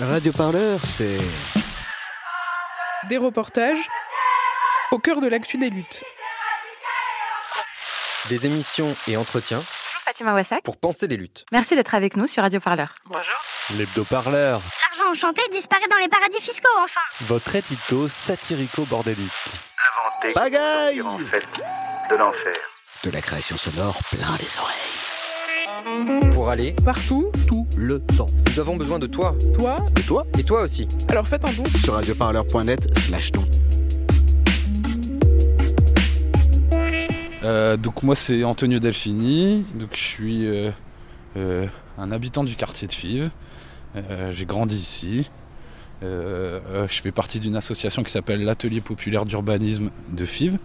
Radio Parleur, c'est. Des reportages au cœur de l'actu des luttes. Des émissions et entretiens Bonjour Fatima Wassak. pour penser les luttes. Merci d'être avec nous sur Radio Parleur. L'hebdo-parleur, L'argent enchanté disparaît dans les paradis fiscaux, enfin votre édito satirico-bordélique. inventé Pagaille en fait de l'enfer. De la création sonore plein les oreilles. Pour aller Partout, tout le temps. Nous avons besoin de toi. toi, De toi et toi aussi. alors faites un don. sur radioparleur.net slash ton. Euh, donc moi c'est Antonio Delfini, donc je suis euh, euh, un habitant du quartier de Fives. Euh, J'ai grandi ici. Euh, euh, je fais partie d'une association qui s'appelle l'Atelier populaire d'urbanisme de Fives,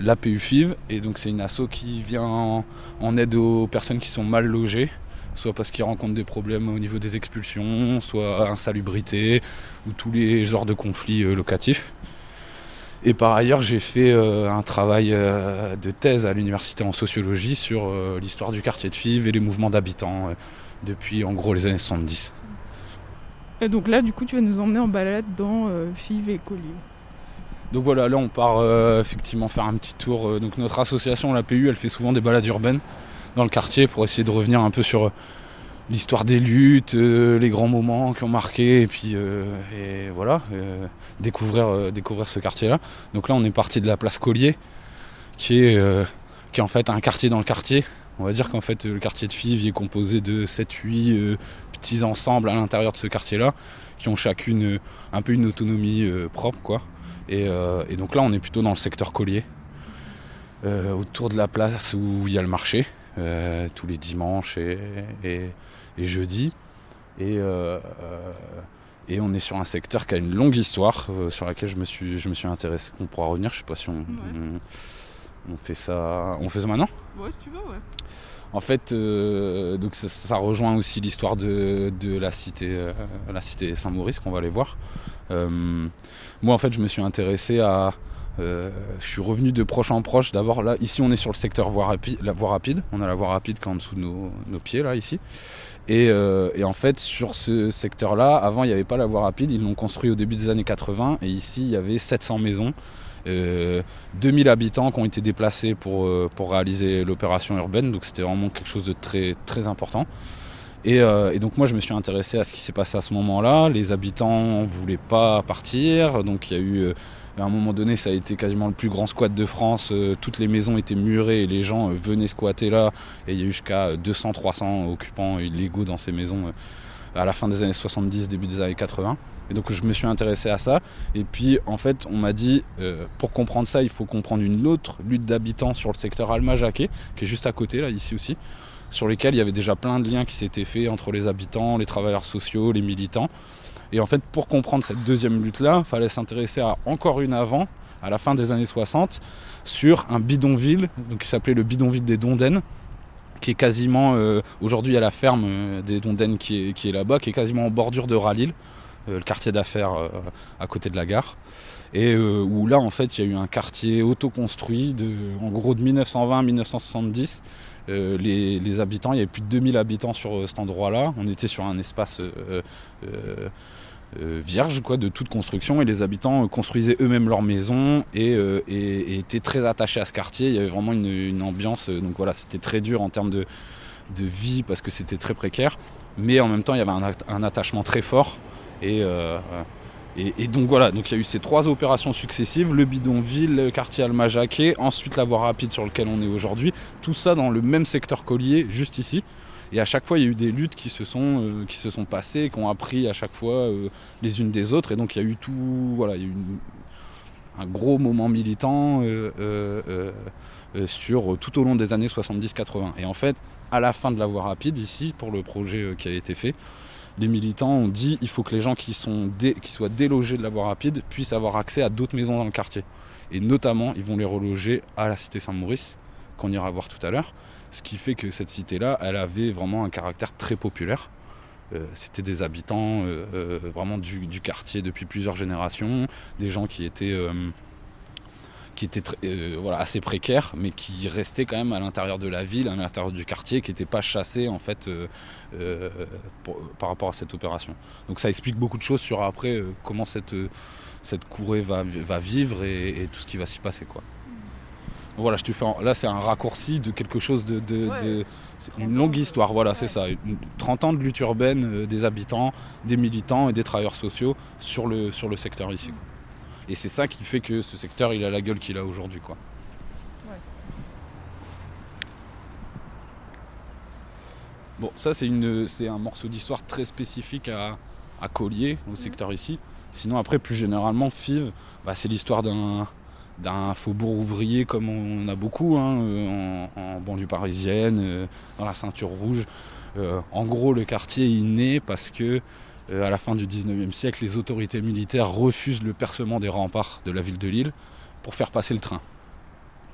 l'APU Fives, et donc c'est une asso qui vient en, aide aux personnes qui sont mal logées, soit parce qu'ils rencontrent des problèmes au niveau des expulsions, soit insalubrité, ou tous les genres de conflits euh, locatifs. Et par ailleurs, j'ai fait euh, un travail euh, de thèse à l'université en sociologie sur l'histoire du quartier de Fives et les mouvements d'habitants depuis en gros les années 70. Et donc là, du coup, tu vas nous emmener en balade dans Fives et Collier. Donc voilà, là on part euh, effectivement faire un petit tour. euh, donc notre association, la PU, elle fait souvent des balades urbaines dans le quartier pour essayer de revenir un peu sur euh, l'histoire des luttes, les grands moments qui ont marqué, et puis voilà, découvrir, ce quartier-là. Donc là on est parti de la place Collier, qui est, en fait un quartier dans le quartier. On va dire qu'en fait le quartier de Fives est composé de 7-8 euh, petits ensembles à l'intérieur de ce quartier-là, qui ont chacune un peu une autonomie propre quoi. Et, euh, et donc là, on est plutôt dans le secteur collier, euh, autour de la place où il y a le marché, euh, tous les dimanches et, et, et jeudis. Et, et on est sur un secteur qui a une longue histoire, sur laquelle je me suis, je me suis intéressé, qu'on pourra revenir. Je sais pas si on, on, on fait ça, on fait ça maintenant? Ouais, si tu veux, ouais. En fait, euh, donc ça, rejoint aussi l'histoire de, la cité, euh, cité Saint-Maurice qu'on va aller voir. Euh, moi, en fait, je me suis intéressé à. euh, je suis revenu de proche en proche. D'abord, là, ici, on est sur le secteur voie rapide. La voie rapide. On a la voie rapide qui est en dessous de nos, pieds, là, ici. Et, et en fait, sur ce secteur-là, avant, il n'y avait pas la voie rapide. Ils l'ont construit au début des années 80. Et ici, il y avait 700 maisons. Euh, 2000 habitants qui ont été déplacés pour, euh, pour réaliser l'opération urbaine, donc c'était vraiment quelque chose de très, très important. Et, euh, et donc moi je me suis intéressé à ce qui s'est passé à ce moment-là. Les habitants ne voulaient pas partir, donc il y a eu, euh, à un moment donné ça a été quasiment le plus grand squat de France. Euh, toutes les maisons étaient murées et les gens euh, venaient squatter là. Et il y a eu jusqu'à 200-300 occupants illégaux dans ces maisons euh, à la fin des années 70, début des années 80. Et donc je me suis intéressé à ça. Et puis en fait, on m'a dit, euh, pour comprendre ça, il faut comprendre une autre lutte d'habitants sur le secteur Alma-Jacquet, qui est juste à côté, là, ici aussi, sur lesquels il y avait déjà plein de liens qui s'étaient faits entre les habitants, les travailleurs sociaux, les militants. Et en fait, pour comprendre cette deuxième lutte-là, il fallait s'intéresser à encore une avant, à la fin des années 60, sur un bidonville, donc qui s'appelait le bidonville des Dondaines, qui est quasiment, euh, aujourd'hui à la ferme euh, des Dondaines qui est, qui est là-bas, qui est quasiment en bordure de Ralil, le quartier d'affaires euh, à côté de la gare. Et euh, où là, en fait, il y a eu un quartier autoconstruit, de, en gros de 1920 à 1970. Euh, les, les habitants, il y avait plus de 2000 habitants sur euh, cet endroit-là. On était sur un espace euh, euh, euh, vierge quoi, de toute construction et les habitants euh, construisaient eux-mêmes leurs maisons et, euh, étaient très attachés à ce quartier. Il y avait vraiment une, ambiance, euh, donc voilà, c'était très dur en termes de, de vie parce que c'était très précaire, mais en même temps il y avait un attachement très fort et, euh, et, donc voilà, donc il y a eu ces trois opérations successives, le bidonville, le quartier Alma-Jacquet, ensuite la voie rapide sur lequel on est aujourd'hui, tout ça dans le même secteur collier, juste ici. Et à chaque fois, il y a eu des luttes qui se sont, euh, qui se sont passées, qui ont appris à chaque fois euh, les unes des autres. Et donc il y a eu tout, voilà, il y a eu un gros moment militant sur tout au long des années 70-80. Et en fait, à la fin de la voie rapide, ici, pour le projet qui a été fait, les militants ont dit il faut que les gens qui, sont qui soient délogés de la voie rapide puissent avoir accès à d'autres maisons dans le quartier. Et notamment, ils vont les reloger à la cité Saint-Maurice, qu'on ira voir tout à l'heure. Ce qui fait que cette cité-là, elle avait vraiment un caractère très populaire. Euh, C'était des habitants euh, euh, vraiment du, quartier depuis plusieurs générations, des gens qui étaient, qui était voilà, assez précaire, mais qui restait quand même à l'intérieur de la ville, à l'intérieur du quartier, qui n'était pas chassé en fait par rapport à cette opération. Donc ça explique beaucoup de choses sur après comment cette, cette courée va, va vivre et, tout ce qui va s'y passer. Quoi. Voilà, je te fais là c'est un raccourci de quelque chose de, une longue histoire, voilà, c'est ça. 30 ans de lutte urbaine euh, des habitants, des militants et des travailleurs sociaux sur le, sur le secteur ici. Et c'est ça qui fait que ce secteur, il a la gueule qu'il a aujourd'hui, quoi. Bon, ça c'est un morceau d'histoire très spécifique à, à Collier, au secteur ici. Sinon après, plus généralement, FIV, bah, c'est l'histoire d'un d'un faubourg ouvrier comme on a beaucoup hein, euh, en, banlieue parisienne, euh, dans la ceinture rouge. Euh, en gros, le quartier est né parce que à la fin du 19e siècle, les autorités militaires refusent le percement des remparts de la ville de Lille pour faire passer le train.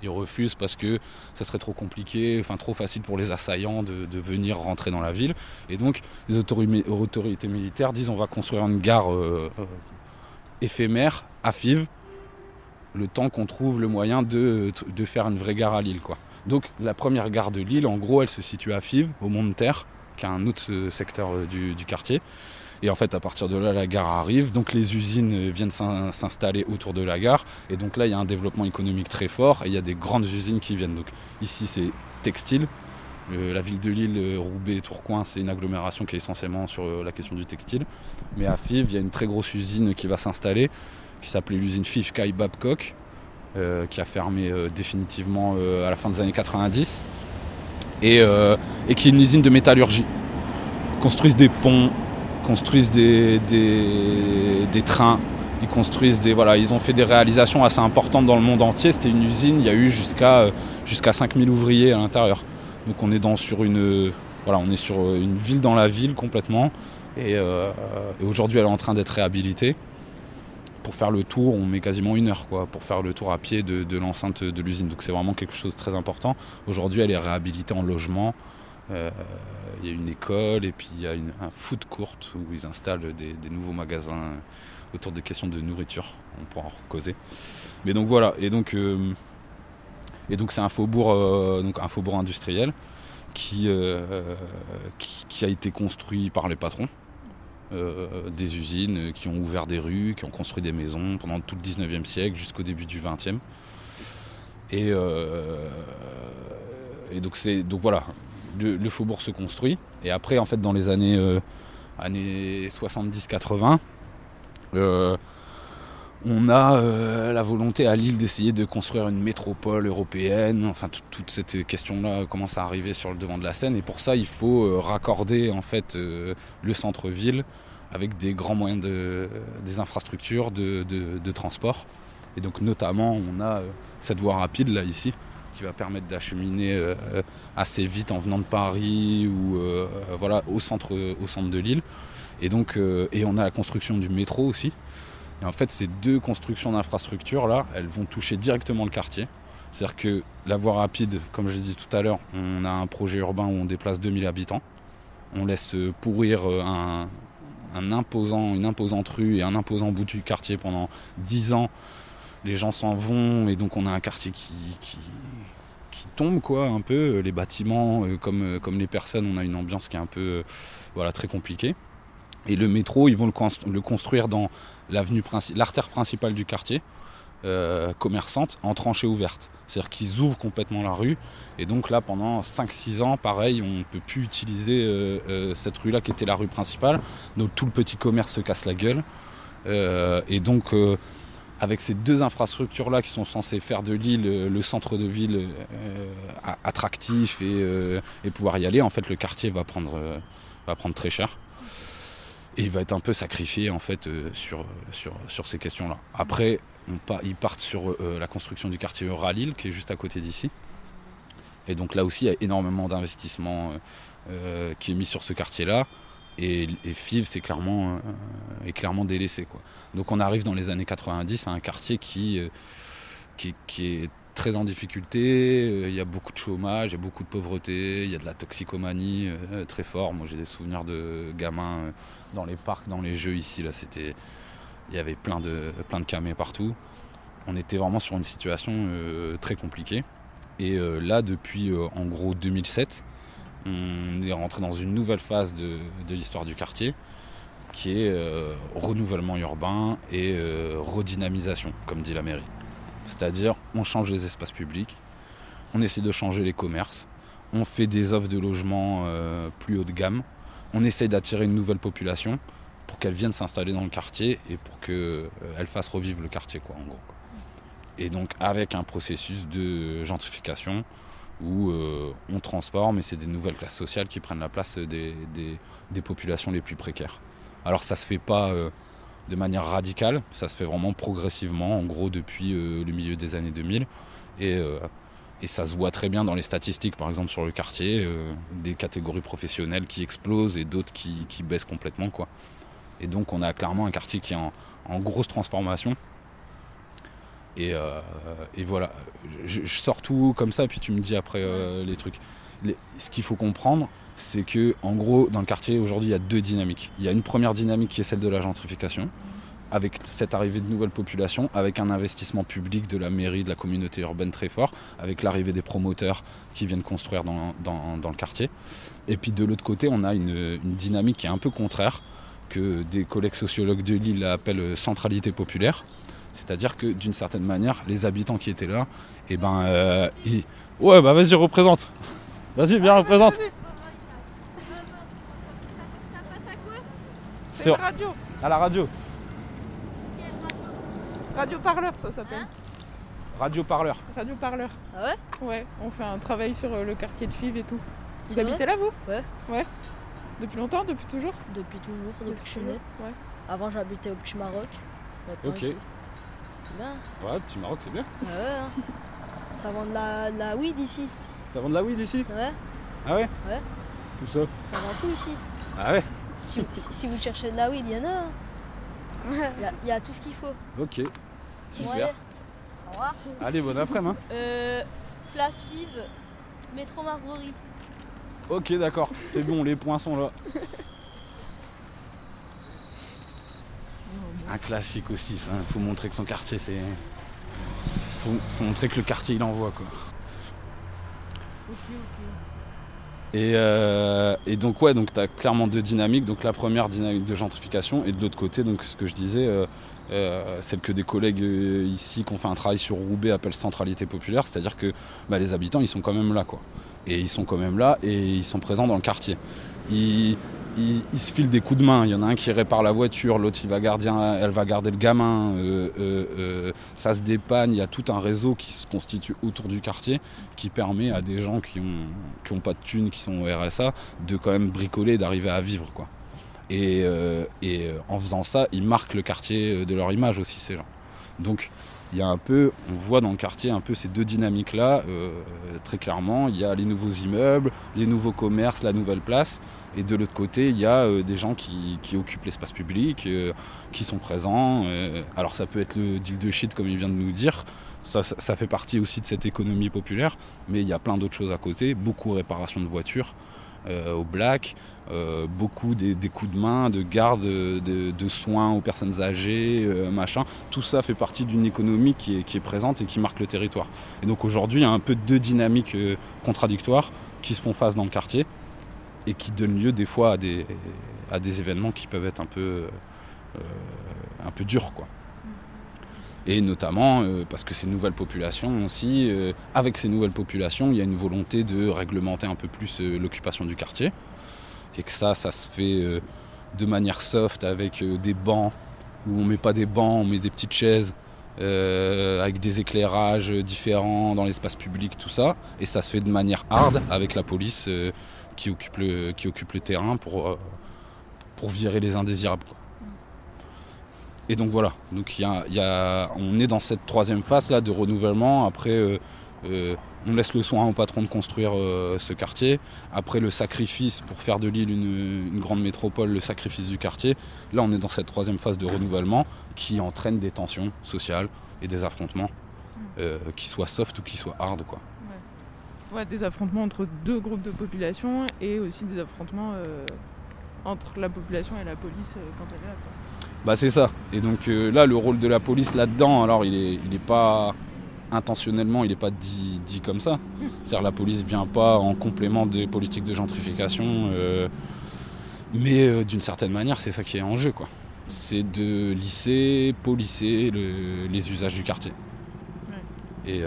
Ils refusent parce que ça serait trop compliqué, enfin trop facile pour les assaillants de, venir rentrer dans la ville. Et donc les autorités militaires disent on va construire une gare éphémère à Fives le temps qu'on trouve le moyen de, faire une vraie gare à Lille. Donc la première gare de Lille, en gros, elle se situe à Fives, au Mont de Terre, qui est un autre euh, secteur euh, du, quartier. Et en fait, à partir de là, la gare arrive. Donc les usines viennent s'installer autour de la gare. Et donc là, il y a un développement économique très fort. Et il y a des grandes usines qui viennent. Donc ici, c'est textile. Euh, la ville de Lille, Roubaix, Tourcoing, c'est une agglomération qui est essentiellement sur la question du textile. Mais à Fives, il y a une très grosse usine qui va s'installer qui s'appelait l'usine Fifkai Babcock, euh, qui a fermé euh, définitivement euh, à la fin des années 90, et, qui est une usine de métallurgie. Construisent des ponts, construisent des, des, trains, ils construisent des voilà, ils ont fait des réalisations assez importantes dans le monde entier. C'était une usine, il y a eu jusqu'à jusqu'à 5000 ouvriers à l'intérieur. Donc on est dans sur une voilà, on est sur une ville dans la ville complètement. Et, et aujourd'hui, elle est en train d'être réhabilitée pour faire le tour, on met quasiment une heure quoi, pour faire le tour à pied de, l'enceinte de l'usine. Donc c'est vraiment quelque chose de très important. Aujourd'hui, elle est réhabilitée en logement. Euh, il y a une école et puis il y a un food court où ils installent des, nouveaux magasins autour des questions de nourriture. On pourra en causer. Mais donc voilà. Et donc euh, et donc c'est un faubourg, euh, donc un faubourg industriel qui, qui a été construit par les patrons. Des usines qui ont ouvert des rues, qui ont construit des maisons pendant tout le 19e siècle jusqu'au début du 20e. Et, et donc, donc voilà, le, faubourg se construit. Et après, en fait, dans les années, euh, années 70-80, on a la volonté à Lille d'essayer de construire une métropole européenne. Enfin, toute cette question-là commence à arriver sur le devant de la scène. Et pour ça, il faut raccorder en fait le centre-ville avec des grands moyens de, des infrastructures de, transport. Et donc notamment, on a cette voie rapide là ici qui va permettre d'acheminer assez vite en venant de Paris ou voilà au centre, au centre de l'île. Et donc, et on a la construction du métro aussi. Et en fait, ces deux constructions d'infrastructures là, elles vont toucher directement le quartier. C'est-à-dire que la voie rapide, comme je l'ai dit tout à l'heure, on a un projet urbain où on déplace 2000 habitants. On laisse pourrir un, imposant, une imposante rue et un imposant bout du quartier pendant 10 ans. Les gens s'en vont et donc on a un quartier qui, tombe quoi un peu. Les bâtiments euh, comme, euh, comme les personnes, on a une ambiance qui est un peu euh, voilà, très compliquée. Et le métro, ils vont le, construire dans l'avenue l'artère principale du quartier, commerçante, en tranchée ouverte. C'est-à-dire qu'ils ouvrent complètement la rue. Et donc là, pendant 5-6 ans, pareil, on ne peut plus utiliser euh, cette rue-là qui était la rue principale. Donc tout le petit commerce se casse la gueule. et donc, avec ces deux infrastructures-là qui sont censées faire de l'île le centre de ville attractif et, et, pouvoir y aller, en fait, le quartier va prendre, va prendre très cher et il va être un peu sacrifié en fait euh, sur, sur, sur, ces questions-là. Après, ils partent sur euh, la construction du quartier Euralille qui est juste à côté d'ici. Et donc là aussi, il y a énormément d'investissement euh, qui est mis sur ce quartier-là. Et, et FIV, c'est clairement, est clairement délaissé. Quoi. Donc on arrive dans les années 90 à un quartier qui, qui, qui est très en difficulté, il y a beaucoup de chômage, il y a beaucoup de pauvreté, il y a de la toxicomanie très fort. Moi j'ai des souvenirs de gamins dans les parcs, dans les jeux ici, là, c'était. Il y avait plein de, plein de camés partout. on était vraiment sur une situation euh, très compliquée. Et euh, là, depuis euh, en gros 2007, on est rentré dans une nouvelle phase de, l'histoire du quartier qui est euh, renouvellement urbain et euh, redynamisation, comme dit la mairie. C'est-à-dire, on change les espaces publics, on essaie de changer les commerces, on fait des offres de logement euh, plus haut de gamme, on essaie d'attirer une nouvelle population pour qu'elle vienne s'installer dans le quartier et pour qu'elle fasse revivre le quartier, quoi, en gros. Et donc, avec un processus de gentrification où euh, on transforme et c'est des nouvelles classes sociales qui prennent la place des, populations les plus précaires. Alors ça se fait pas euh, de manière radicale, ça se fait vraiment progressivement, en gros depuis euh, le milieu des années 2000. Et, et ça se voit très bien dans les statistiques, par exemple sur le quartier, des catégories professionnelles qui explosent et d'autres qui, qui baissent complètement. Et donc on a clairement un quartier qui est en grosse transformation. Et, euh, et voilà, je, je sors tout comme ça, puis tu me dis après euh, les trucs. Les- ce qu'il faut comprendre, c'est que en gros, dans le quartier, aujourd'hui, il y a deux dynamiques. Il y a une première dynamique qui est celle de la gentrification, avec cette arrivée de nouvelles populations, avec un investissement public de la mairie, de la communauté urbaine très fort, avec l'arrivée des promoteurs qui viennent construire dans, dans- dans le quartier. Et puis de l'autre côté, on a une, une dynamique qui est un peu contraire, que des collègues sociologues de Lille appellent centralité populaire. C'est-à-dire que d'une certaine manière, les habitants qui étaient là, eh ben, euh, ils... ouais, bah vas-y, représente. Vas-y, viens, représente. C'est C'est une radio. à la radio. Radio parleur, ça s'appelle. Radio parleur. Radio parleur. Ah ouais? Ouais, on fait un travail sur euh, le quartier de Fives et tout. Vous habitez là, vous? Ouais. Ouais. Depuis longtemps, depuis toujours? Depuis toujours, depuis, que je suis né. Ouais. Avant j'habitais au Petit Maroc. Maintenant Ok. ici. C'est bien. Ouais, petit Maroc, c'est bien. Ouais, hein. Ça vend de la, de la weed ici. Ça vend de la weed ici? Ouais, Ah ouais? Ouais. Tout ça ça vend tout ici. Ah ouais? Si, si- si vous cherchez de la weed, il y en a. hein. Il y a- il y, a tout ce qu'il faut. Ok. Super. allez. Au revoir. Allez, bon après-midi. hein. Euh, place Fives, métro Marbury. Ok, d'accord. C'est bon, les points sont là. Un classique aussi, ça. Faut montrer que son quartier, c'est. Faut, faut montrer que le quartier, il envoie, quoi. Et, euh, et donc, ouais, donc as clairement deux dynamiques. Donc, la première dynamique de gentrification, et de l'autre côté, donc ce que je disais, euh, euh, celle que des collègues euh, ici qui ont fait un travail sur Roubaix appellent centralité populaire, c'est-à-dire que bah, les habitants, ils sont quand même là, quoi. Et ils sont quand même là et ils sont présents dans le quartier. Ils- ils se filent des coups de main. Il y en a un qui répare la voiture, l'autre il va garder, elle va garder le gamin. euh, euh, euh, ça se dépanne. Il y a tout un réseau qui se constitue autour du quartier qui permet à des gens qui ont, qui ont pas de thunes, qui sont au RSA, de quand même bricoler, d'arriver à vivre, quoi. Et, et en faisant ça, ils marquent le quartier de leur image aussi, ces gens. Donc il y a un peu, on voit dans le quartier un peu ces deux dynamiques-là, euh, très clairement. Il y a les nouveaux immeubles, les nouveaux commerces, la nouvelle place. Et de l'autre côté, il y a euh, des gens qui, occupent l'espace public, euh, qui sont présents. alors ça peut être le deal de shit, comme il vient de nous dire. Ça, ça- fait partie aussi de cette économie populaire. Mais il y a plein d'autres choses à côté. Beaucoup réparation de voitures au black. euh, beaucoup des, coups de main, de garde, de, soins aux personnes âgées, euh, machin. Tout ça fait partie d'une économie qui est, présente et qui marque le territoire. Et donc aujourd'hui, il y a un peu deux dynamiques euh, contradictoires qui se font face dans le quartier et qui donnent lieu des fois à des, événements qui peuvent être un peu, euh, un peu durs. Quoi. Et notamment euh, parce que ces nouvelles populations aussi, euh, avec ces nouvelles populations, il y a une volonté de réglementer un peu plus euh, l'occupation du quartier. Et que ça, ça se fait de manière soft avec des bancs où on met pas des bancs, on met des petites chaises avec des éclairages différents dans l'espace public, tout ça. Et ça se fait de manière hard avec la police qui, occupe le, terrain pour, virer les indésirables. Et donc voilà, donc y a- il y a- on est dans cette troisième phase là de renouvellement. Après, euh, euh, on laisse le soin au patron de construire euh, ce quartier. Après le sacrifice pour faire de l'île une, une grande métropole, le sacrifice du quartier. Là, on est dans cette troisième phase de renouvellement qui entraîne des tensions sociales et des affrontements, euh, qui soient soft ou qui soient hard. Quoi. Ouais, des affrontements entre deux groupes de population et aussi des affrontements entre la population et la police quand elle est là. Quoi. Bah c'est ça. Et donc euh, là, le rôle de la police là-dedans, alors il est, il est pas intentionnellement, il n'est pas dit, dit comme ça. C'est-à-dire la police vient pas en complément des politiques de gentrification, euh, mais euh, d'une certaine manière, c'est ça qui est en jeu, quoi. C'est de lisser, polisser le- les usages du quartier. Et,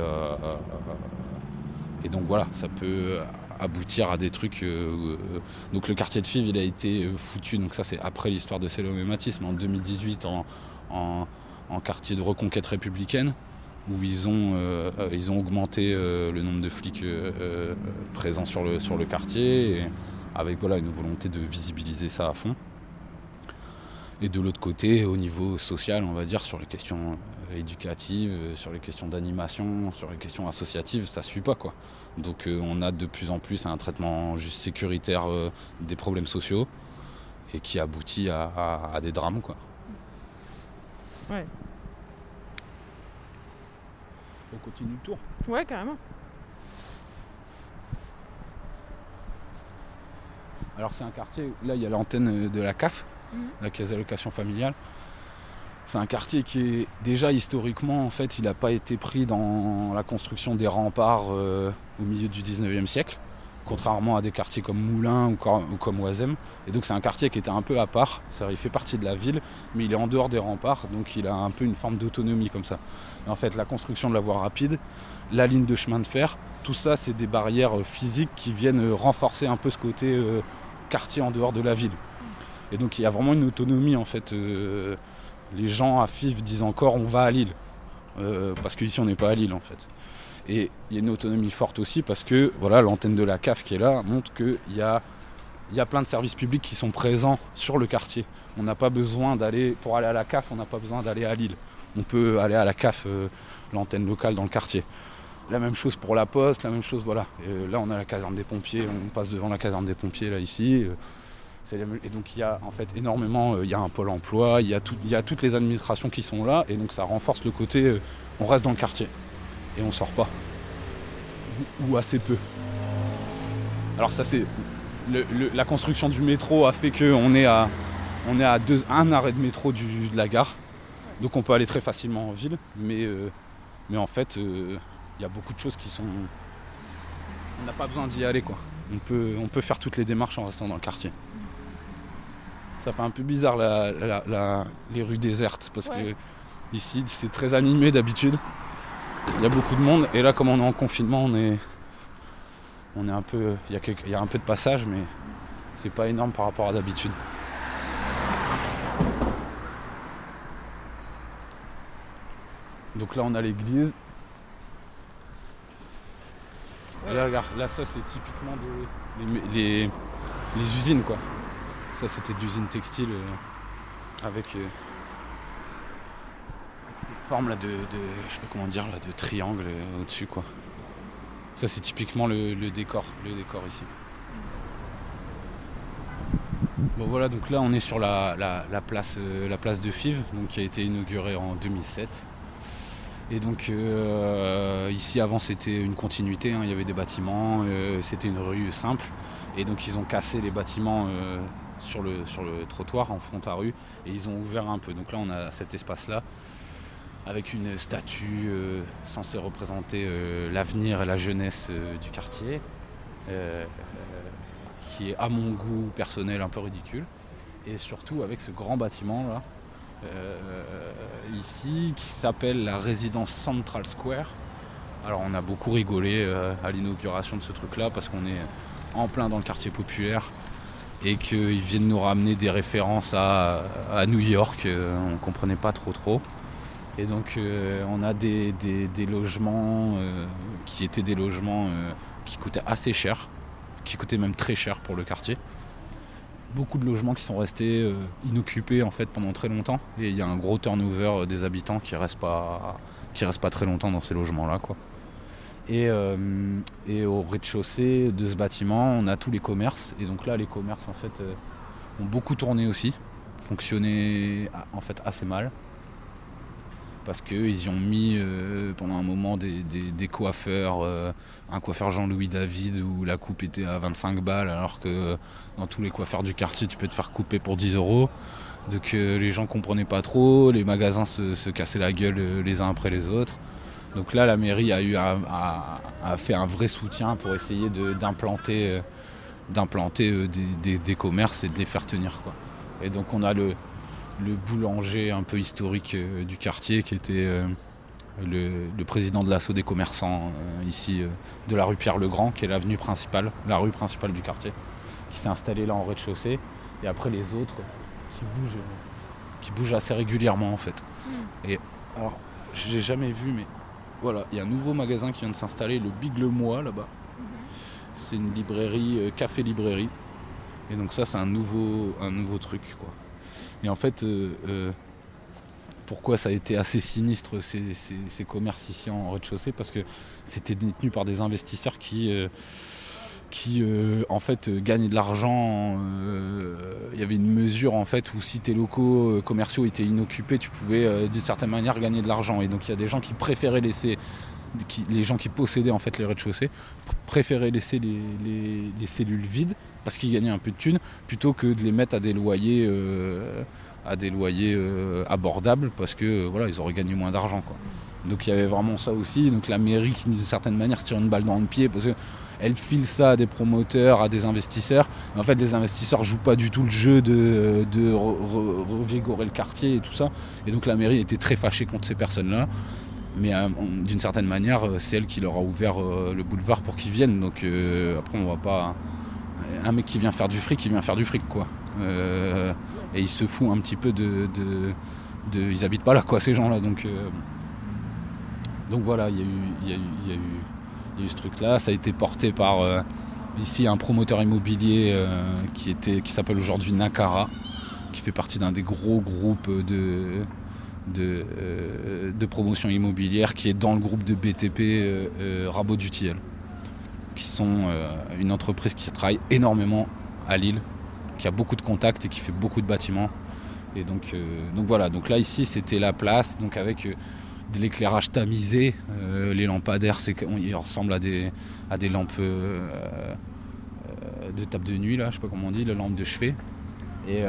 et donc voilà, ça peut aboutir à des trucs. euh, euh, donc le quartier de Fives, il a été euh, foutu, donc ça c'est après l'histoire de Selom en 2018 en, en- quartier de reconquête républicaine, où ils ont, ils ont augmenté le nombre de flics présents sur le, sur le quartier, et avec voilà, une volonté de visibiliser ça à fond. Et de l'autre côté, au niveau social, on va dire, sur les questions éducatives, sur les questions d'animation, sur les questions associatives, ça suit pas quoi. Donc euh, on a de plus en plus un traitement juste sécuritaire euh, des problèmes sociaux et qui aboutit à, à- à des drames quoi. Ouais. On continue le tour. Ouais, carrément. Alors c'est un quartier, là il y a l'antenne euh, de la CAF, Mhm. la caisse d'allocation familiale. C'est un quartier qui est déjà historiquement, en fait, il n'a pas été pris dans la construction des remparts euh, au milieu du 19e siècle, contrairement à des quartiers comme Moulins ou, comme Oisem. Et donc c'est un quartier qui était un peu à part, il fait partie de la ville, mais il est en dehors des remparts, donc il a un peu une forme d'autonomie comme ça. Et en fait, la construction de la voie rapide, la ligne de chemin de fer, tout ça, c'est des barrières euh, physiques qui viennent euh, renforcer un peu ce côté euh, quartier en dehors de la ville. Et donc il y a vraiment une autonomie en fait. les gens à FIF disent encore on va à Lille. Parce qu'ici on n'est pas à Lille en fait. Et il y a une autonomie forte aussi parce que voilà l'antenne de la CAF qui est là montre qu'il y a, y a plein de services publics qui sont présents sur le quartier. On n'a pas besoin d'aller, pour aller à la CAF, on n'a pas besoin d'aller à Lille. On peut aller à la CAF, euh, l'antenne locale dans le quartier. La même chose pour la poste, la même chose, voilà. Euh, là, on a la caserne des pompiers, on passe devant la caserne des pompiers, là, ici. Euh, Et donc, il y a en fait énormément, il y a un pôle emploi, il y, a il y a toutes les administrations qui sont là, et donc ça renforce le côté, on reste dans le quartier, et on sort pas. Ou, ou assez peu. Alors, ça, c'est. le- le- la construction du métro a fait qu'on est à, on est à deux, un arrêt de métro du- de la gare, donc on peut aller très facilement en ville, mais, euh, mais en fait, euh, il y a beaucoup de choses qui sont. On n'a pas besoin d'y aller quoi. On peut, on peut faire toutes les démarches en restant dans le quartier. Ça fait un peu bizarre la- la- la- les rues désertes parce Ouais. que ici c'est très animé d'habitude. Il y a beaucoup de monde et là comme on est en confinement on est, on est un peu, il y, a un peu de passage mais c'est pas énorme par rapport à d'habitude. Donc là on a l'église. Là, regarde, là ça c'est typiquement des- les, les- usines quoi. Ça c'était de l'usine textile euh, avec, euh, formes là de, je sais pas comment dire là, de triangle euh, au-dessus quoi. Ça c'est typiquement le, décor, le décor ici. Bon voilà donc là on est sur la, la- la place, euh, la place de Fives donc, qui a été inaugurée en 2007. Et donc euh, ici avant c'était une continuité, hein, il y avait des bâtiments, c'était une rue simple. Et donc ils ont cassé les bâtiments sur, le, sur le trottoir en front à rue et ils ont ouvert un peu. Donc là on a cet espace-là avec une statue euh, censée représenter euh, l'avenir et la jeunesse euh, du quartier, qui est à mon goût personnel un peu ridicule. Et surtout avec ce grand bâtiment là, ici, qui s'appelle la résidence Central Square. Alors on a beaucoup rigolé à l'inauguration de ce truc-là parce qu'on est en plein dans le quartier populaire et qu'ils viennent nous ramener des références à, New York. on comprenait pas trop trop. Et donc euh, on a des, logements euh, qui étaient des logements euh, qui coûtaient assez cher, qui coûtaient même très cher pour le quartier beaucoup de logements qui sont restés inoccupés en fait pendant très longtemps et il y a un gros turnover des habitants qui qui restent pas très longtemps dans ces logements là quoi. Et, au rez-de-chaussée de ce bâtiment, on a tous les commerces et donc là les commerces en fait ont beaucoup tourné aussi, fonctionné ah, en fait assez mal. Parce qu'ils y ont mis euh, pendant un moment des, coiffeurs, euh, un coiffeur Jean-Louis David où la coupe était à 25 balles alors que dans tous les coiffeurs du quartier tu peux te faire couper pour 10 euros. Donc euh, les gens comprenaient pas trop, les magasins se, cassaient la gueule les uns après les autres. Donc là la mairie a, eu a, fait un vrai soutien pour essayer d'implanter des, commerces et de les faire tenir. Et donc on a le, le boulanger un peu historique euh, du quartier qui était euh, le, le président de l'assaut des commerçants euh, ici de la rue Pierre-le-Grand, qui est l'avenue principale, la rue principale du quartier, qui s'est installé là en rez-de-chaussée. Et après les autres qui bougent, qui bougent assez régulièrement en fait. Et alors, j'ai jamais vu, mais voilà, il y a un nouveau magasin qui vient de s'installer, le Big Le Mois là-bas. C'est une librairie, euh, café-librairie. Et donc ça, c'est un nouveau, un nouveau truc, quoi. Et en fait, euh, euh, pourquoi ça a été assez sinistre ces, ces- ces commerces ici en rez-de-chaussée? Parce que c'était détenu par des investisseurs qui, euh, qui en fait, gagnaient de l'argent. Il y avait une mesure en fait où si tes locaux commerciaux étaient inoccupés, tu pouvais d'une certaine manière gagner de l'argent. Et donc il y a des gens qui préféraient laisser les gens qui possédaient en fait les rez-de-chaussée pr- préféraient laisser les, les- les cellules vides parce qu'ils gagnaient un peu de thunes plutôt que de les mettre à des loyers euh, à des loyers euh, abordables parce que euh, voilà ils auraient gagné moins d'argent quoi. Donc il y avait vraiment ça aussi. Donc la mairie qui d'une certaine manière se tire une balle dans le pied parce que elle file ça à des promoteurs, à des investisseurs. En fait les investisseurs jouent pas du tout le jeu de, de re- re- revigorer le quartier et tout ça. Et donc la mairie était très fâchée contre ces personnes-là. Mais euh, d'une certaine manière, euh, c'est elle qui leur a ouvert euh, le boulevard pour qu'ils viennent. Donc après, on va pas. Un mec qui vient faire du fric, il vient faire du fric, quoi. Et il se fout un petit peu de. ils habitent pas là, quoi, ces gens-là. Donc, donc voilà, il y a eu, ce truc-là. Ça a été porté par ici un promoteur immobilier qui, était, qui s'appelle aujourd'hui Nakara, qui fait partie d'un des gros groupes de, de, euh, de promotion immobilière qui est dans le groupe de BTP euh, euh, Rabot Dutiel, qui sont une entreprise qui travaille énormément à Lille, qui a beaucoup de contacts et qui fait beaucoup de bâtiments. Et donc, donc voilà, donc là ici c'était la place, donc avec de l'éclairage tamisé, les lampadaires, ils ressemblent à des, à des lampes de table de nuit, là, je sais pas comment on dit, les lampes de chevet. Et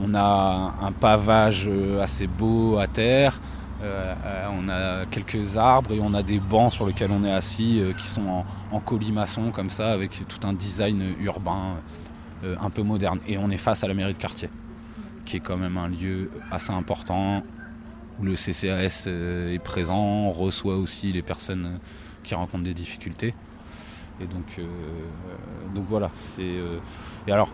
on a un pavage euh, assez beau à terre. euh, euh, on a quelques arbres et on a des bancs sur lesquels on est assis qui sont en, colimaçon comme ça avec tout un design urbain un peu moderne. Et on est face à la mairie de quartier qui est quand même un lieu assez important où le CCAS est présent, reçoit aussi les personnes qui rencontrent des difficultés. Et donc, donc voilà, c'est. et alors,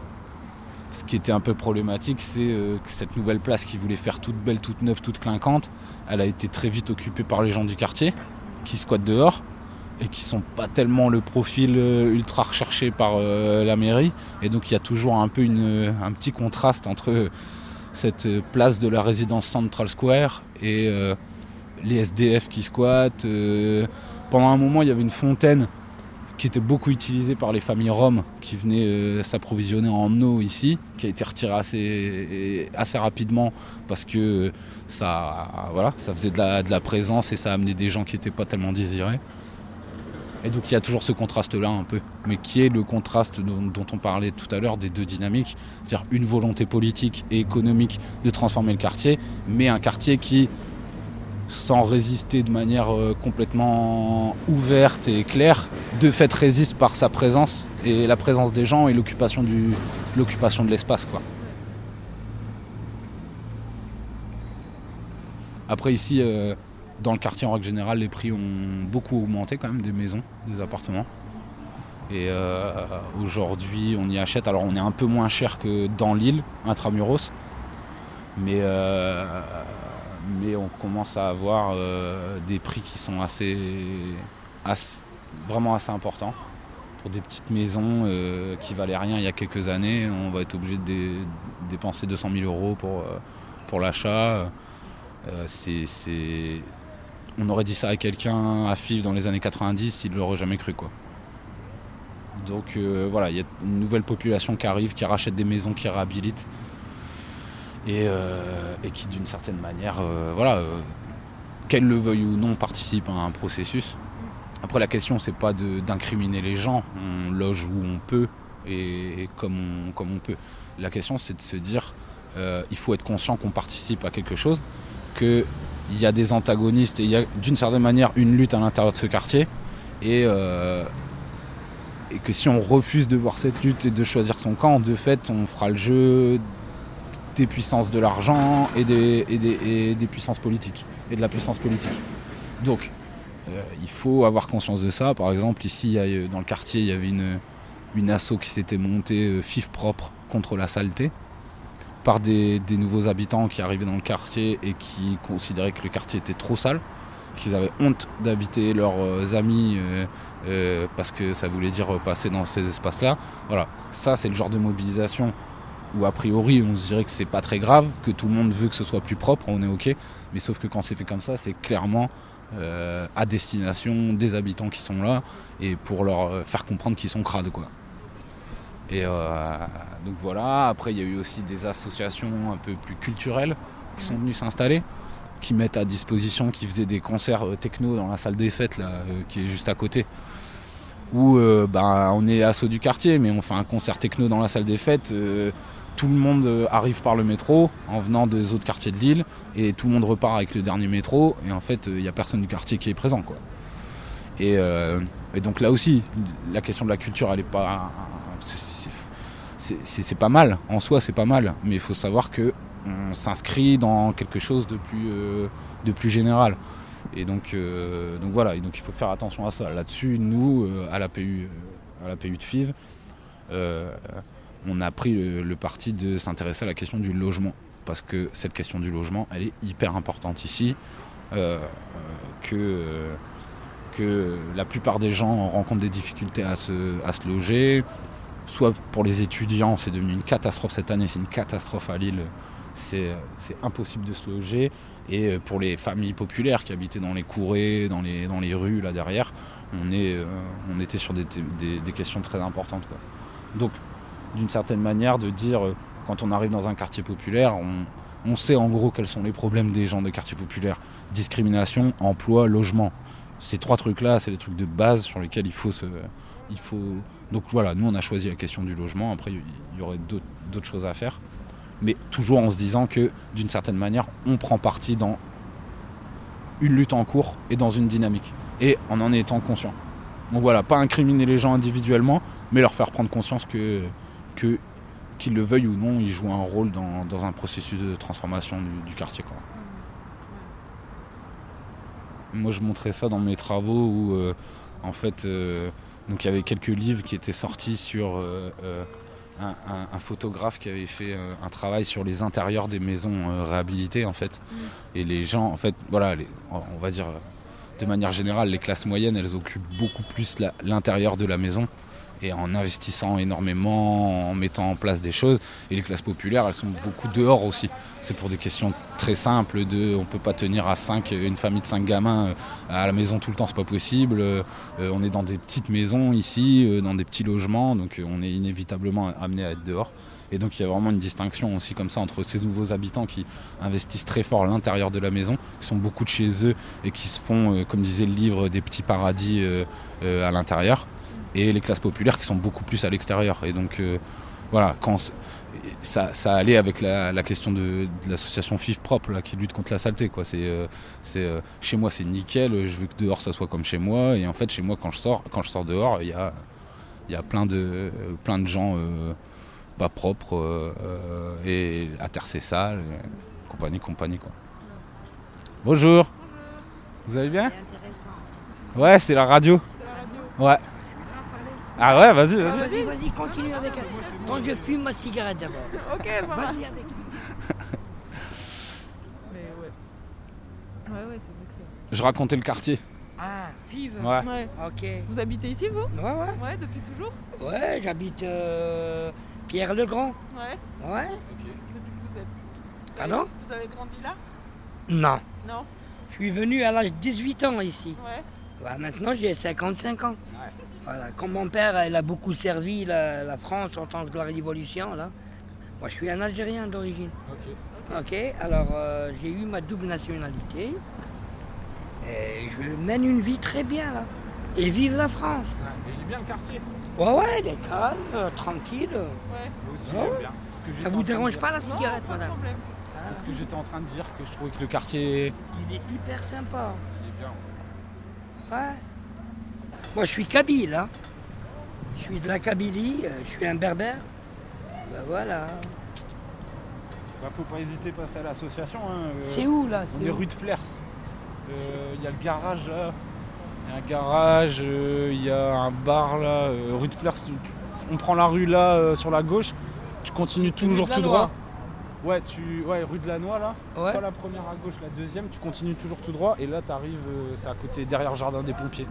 ce qui était un peu problématique, c'est euh, que cette nouvelle place qui voulait faire toute belle, toute neuve, toute clinquante, elle a été très vite occupée par les gens du quartier, qui squattent dehors, et qui sont pas tellement le profil euh, ultra recherché par euh, la mairie. Et donc il y a toujours un peu un petit contraste entre cette place de la résidence Central Square et les SDF qui squattent. pendant un moment, il y avait une fontaine qui était beaucoup utilisée par les familles roms qui venaient euh, s'approvisionner en eau ici, qui a été retirée assez, assez rapidement parce que ça, voilà, ça faisait de la, de la présence et ça amenait des gens qui n'étaient pas tellement désirés. Et donc il y a toujours ce contraste-là un peu, mais qui est le contraste dont on parlait tout à l'heure des deux dynamiques, c'est-à-dire une volonté politique et économique de transformer le quartier, mais un quartier qui, sans résister de manière euh, complètement ouverte et claire, de fait résiste par sa présence et la présence des gens et l'occupation de l'espace quoi. Après ici euh, dans le quartier en règle générale les prix ont beaucoup augmenté quand même des maisons, des appartements. Et euh, aujourd'hui on y achète, alors on est un peu moins cher que dans l'île, intramuros, mais mais on commence à avoir euh, des prix qui sont vraiment assez importants. Pour des petites maisons euh, qui valaient rien il y a quelques années, on va être obligé de dé- dépenser 200 000 euros pour, euh, l'achat. On aurait dit ça à quelqu'un à FIV dans les années 90, il ne l'aurait jamais cru. Donc voilà, il y a une nouvelle population qui arrive, qui rachète des maisons, qui réhabilite et, euh, et qui d'une certaine manière euh, voilà, euh, qu'elles le veuillent ou non, participent à un processus. Après, la question, c'est pas d'incriminer les gens. On loge où on peut et, comme, on, peut. La question, c'est de se dire il faut être conscient qu'on participe à quelque chose, qu'il y a des antagonistes et il y a d'une certaine manière une lutte à l'intérieur de ce quartier. Et que si on refuse de voir cette lutte et de choisir son camp, de fait, on fera le jeu des puissances de l'argent et des, et des- puissances politiques, et de la puissance politique. Donc, euh, il faut avoir conscience de ça. Par exemple, ici, a- dans le quartier, il y avait une, une asso qui s'était montée, euh, FIF propre, contre la saleté, par des, nouveaux habitants qui arrivaient dans le quartier et qui considéraient que le quartier était trop sale, qu'ils avaient honte d'inviter leurs euh, amis euh, euh, parce que ça voulait dire passer dans ces espaces-là. Voilà, ça c'est le genre de mobilisation où a priori on se dirait que c'est pas très grave, que tout le monde veut que ce soit plus propre, on est ok, mais sauf que quand c'est fait comme ça, c'est clairement euh, à destination des habitants qui sont là et pour leur euh, faire comprendre qu'ils sont crades quoi. Et euh, donc voilà, après il y a eu aussi des associations un peu plus culturelles qui sont venues s'installer, qui mettent à disposition, qui faisaient des concerts techno dans la salle des fêtes là, euh, qui est juste à côté. Où euh, ben, on est assaut du quartier, mais on fait un concert techno dans la salle des fêtes. euh, tout le monde euh, arrive par le métro en venant des autres quartiers de l'île et tout le monde repart avec le dernier métro et en fait il n'y a personne du quartier qui est présent quoi. Et, donc là aussi la question de la culture elle est pas c'est- pas mal en soi c'est pas mal mais il faut savoir que on s'inscrit dans quelque chose de plus de plus général et donc euh, donc voilà et donc il faut faire attention à ça là-dessus nous euh, à la PU euh, à la PU de FIV on a pris le, parti de s'intéresser à la question du logement. Parce que cette question du logement, elle est hyper importante ici. que, la plupart des gens rencontrent des difficultés à se, à se loger. Soit pour les étudiants, c'est devenu une catastrophe cette année, c'est une catastrophe à Lille. C'est impossible de se loger. Et euh, pour les familles populaires qui habitaient dans les courées, dans les, dans les rues là derrière, on, est, euh, on était sur des, des- des questions très importantes. Donc d'une certaine manière de dire euh, quand on arrive dans un quartier populaire, on, on sait en gros quels sont les problèmes des gens de quartier populaire. Discrimination, emploi, logement. Ces trois trucs-là, c'est les trucs de base sur lesquels il faut se. Il faut... Donc voilà, nous on a choisi la question du logement, après il y aurait d'autres choses à faire. Mais toujours en se disant que d'une certaine manière, on prend parti dans une lutte en cours et dans une dynamique. Et en en étant conscient. Donc voilà, pas incriminer les gens individuellement, mais leur faire prendre conscience que qu'ils le veuillent ou non, ils jouent un rôle dans, dans un processus de transformation du, quartier. Moi, je montrais ça dans mes travaux où, euh, en fait, euh, donc il y avait quelques livres qui étaient sortis sur euh, un, un- un photographe qui avait fait euh, un travail sur les intérieurs des maisons euh, réhabilitées, en fait. Et les gens, en fait, voilà, les- on va dire euh, de manière générale, les classes moyennes, elles occupent beaucoup plus l'intérieur de la maison et en investissant énormément, en mettant en place des choses. Et les classes populaires, elles sont beaucoup dehors aussi. C'est pour des questions très simples de on peut pas tenir à 5, une famille de 5 gamins euh, à la maison tout le temps, c'est pas possible. Euh, on est dans des petites maisons ici, euh, dans des petits logements, donc euh, on est inévitablement amené à être dehors. Et donc il y a vraiment une distinction aussi comme ça entre ces nouveaux habitants qui investissent très fort à l'intérieur de la maison, qui sont beaucoup de chez eux et qui se font, euh, comme disait le livre, des petits paradis euh, euh, à l'intérieur, et les classes populaires qui sont beaucoup plus à l'extérieur. Et donc euh, voilà, quand ça, ça allait avec la, la question de, de l'association FIF propre là, qui lutte contre la saleté. Quoi. C'est, euh, c'est, euh, chez moi c'est nickel, je veux que dehors ça soit comme chez moi. Et en fait chez moi quand je sors, quand je sors dehors, il y a, il y a plein, de, plein de gens pas propres et à terre c'est sale, et compagnie, compagnie. Quoi. Bonjour. Vous allez bien? Ouais, c'est la radio. Ouais. Ah ouais, vas-y, vas-y. Vas-y, vas-y, continue avec elle. Quand je fume ma cigarette d'abord. Ok, ça va. Vas-y avec Mais ouais. Ouais, ouais, c'est vrai que c'est. Je racontais le quartier. Ah, Five Ouais. Ouais. Ok. Vous habitez ici, vous? Ouais, ouais. Ouais, depuis toujours? Ouais, j'habite euh, Pierre-le-Grand. Ouais. Ouais. Depuis que vous êtes. Vous avez- Pardon? Vous avez grandi là? Non. Non Je suis venu à l'âge de 18 ans ici. Ouais. Ouais, maintenant, j'ai 55 ans. Voilà. Comme mon père, il a beaucoup servi la, la France en temps de la Révolution, là. Moi, je suis un Algérien d'origine. Ok, alors euh, j'ai eu ma double nationalité. Et je mène une vie très bien là. Et vive la France. il est bien le quartier. Ouais, ouais, il est calme, euh, tranquille. Ouais. Moi aussi, Ah j'aime bien. Que Ça vous dérange dire- pas la Non, cigarette, pas de madame problème. C'est ce que j'étais en train de dire, que je trouvais que le quartier. Il est hyper sympa. Il est bien. Ouais. Moi, je suis kabyle, hein. Je suis de la Kabylie, euh, je suis un berbère. Ben voilà. Bah, faut pas hésiter à passer à l'association. hein, euh, C'est où là? On C'est rue de Flers. Euh, Il y a le garage là. Il y a un garage, euh, il y a un bar là. euh, rue de Flers, on prend la rue là euh, sur la gauche. Tu continues toujours tout droit. Ouais, tu, ouais, rue de la Noix là. Ouais. Pas la première à gauche, la deuxième. Tu continues toujours tout droit et là tu arrives, c'est à côté derrière le jardin des pompiers.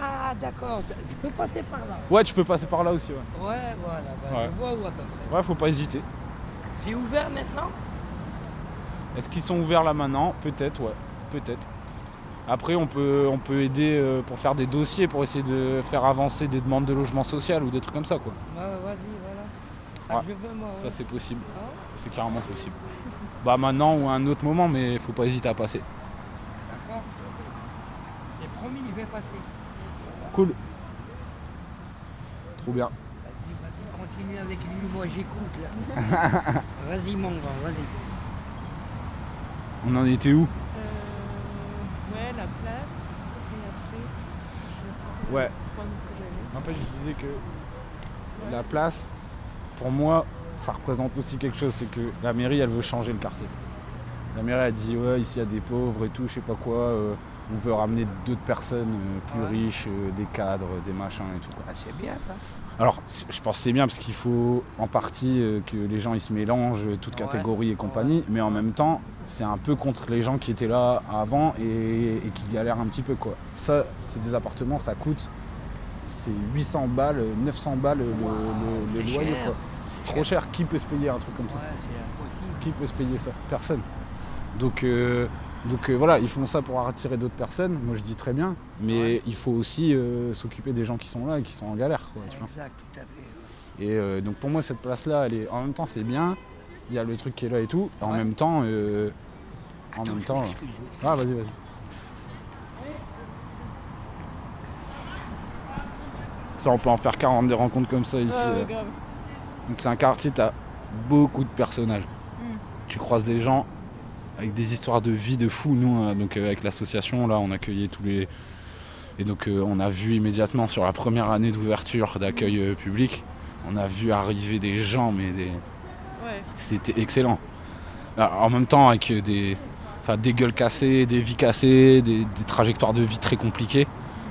Ah, d'accord. Tu peux passer par là. Ouais, tu peux passer par là aussi. Ouais, Ouais, voilà. ben, Ouais. Je vois où à peu près. ouais faut pas hésiter. C'est ouvert maintenant? Est-ce qu'ils sont ouverts là maintenant? Peut-être, ouais, peut-être. Après, on peut, on peut aider euh, pour faire des dossiers, pour essayer de faire avancer des demandes de logement social ou des trucs comme ça, quoi. Ouais, vas-y, voilà. Ça Ouais. je veux, moi. Ça, c'est possible. Ah, C'est carrément possible. Bah maintenant ou à un autre moment, mais faut pas hésiter à passer. D'accord. C'est promis, il va passer. Cool. Trop bien. Vas-y, vas-y, continue avec lui, moi j'écoute là. vas-y, mon grand, vas-y. On en était où? Euh, ouais, la place. Et après, je Ouais. En fait, je disais que la place, pour moi, ça représente aussi quelque chose. C'est que la mairie, elle veut changer le quartier. La mairie, elle dit ouais, ici il y a des pauvres et tout, je sais pas quoi. euh, on veut ramener d'autres personnes euh, plus Ouais. riches, euh, des cadres, des machins et tout. quoi. Ah, c'est bien ça. Alors, je pense que c'est bien parce qu'il faut en partie euh, que les gens ils se mélangent, toutes Ouais. catégories et compagnie, mais en même temps, c'est un peu contre les gens qui étaient là avant et, et qui galèrent un petit peu quoi. Ça, c'est des appartements, ça coûte c'est 800 balles, euh, 900 balles le, loyer quoi. C'est trop cher, qui peut se payer un truc comme ça? Ouais, c'est impossible. Qui peut se payer ça? Personne. Donc, euh, donc euh, voilà, ils font ça pour attirer d'autres personnes, moi je dis très bien, mais Ouais. il faut aussi euh, s'occuper des gens qui sont là et qui sont en galère quoi, tu vois. Exact, tout à fait. Et euh, donc pour moi cette place là, elle est en même temps c'est bien, il y a le truc qui est là et tout, et en Ouais. même temps, euh, en même temps, ah vas-y vas-y. Ça on peut en faire 40 des rencontres comme ça ici. Ah c'est un quartier, t'as beaucoup de personnages. Mm. Tu croises des gens avec des histoires de vie de fou. Nous, euh, donc euh, avec l'association, là, on accueillait tous les. Et donc euh, on a vu immédiatement sur la première année d'ouverture d'accueil euh, public, on a vu arriver des gens, mais des... Ouais. c'était excellent. Alors, en même temps avec des, enfin, des gueules cassées, des vies cassées, des, des trajectoires de vie très compliquées,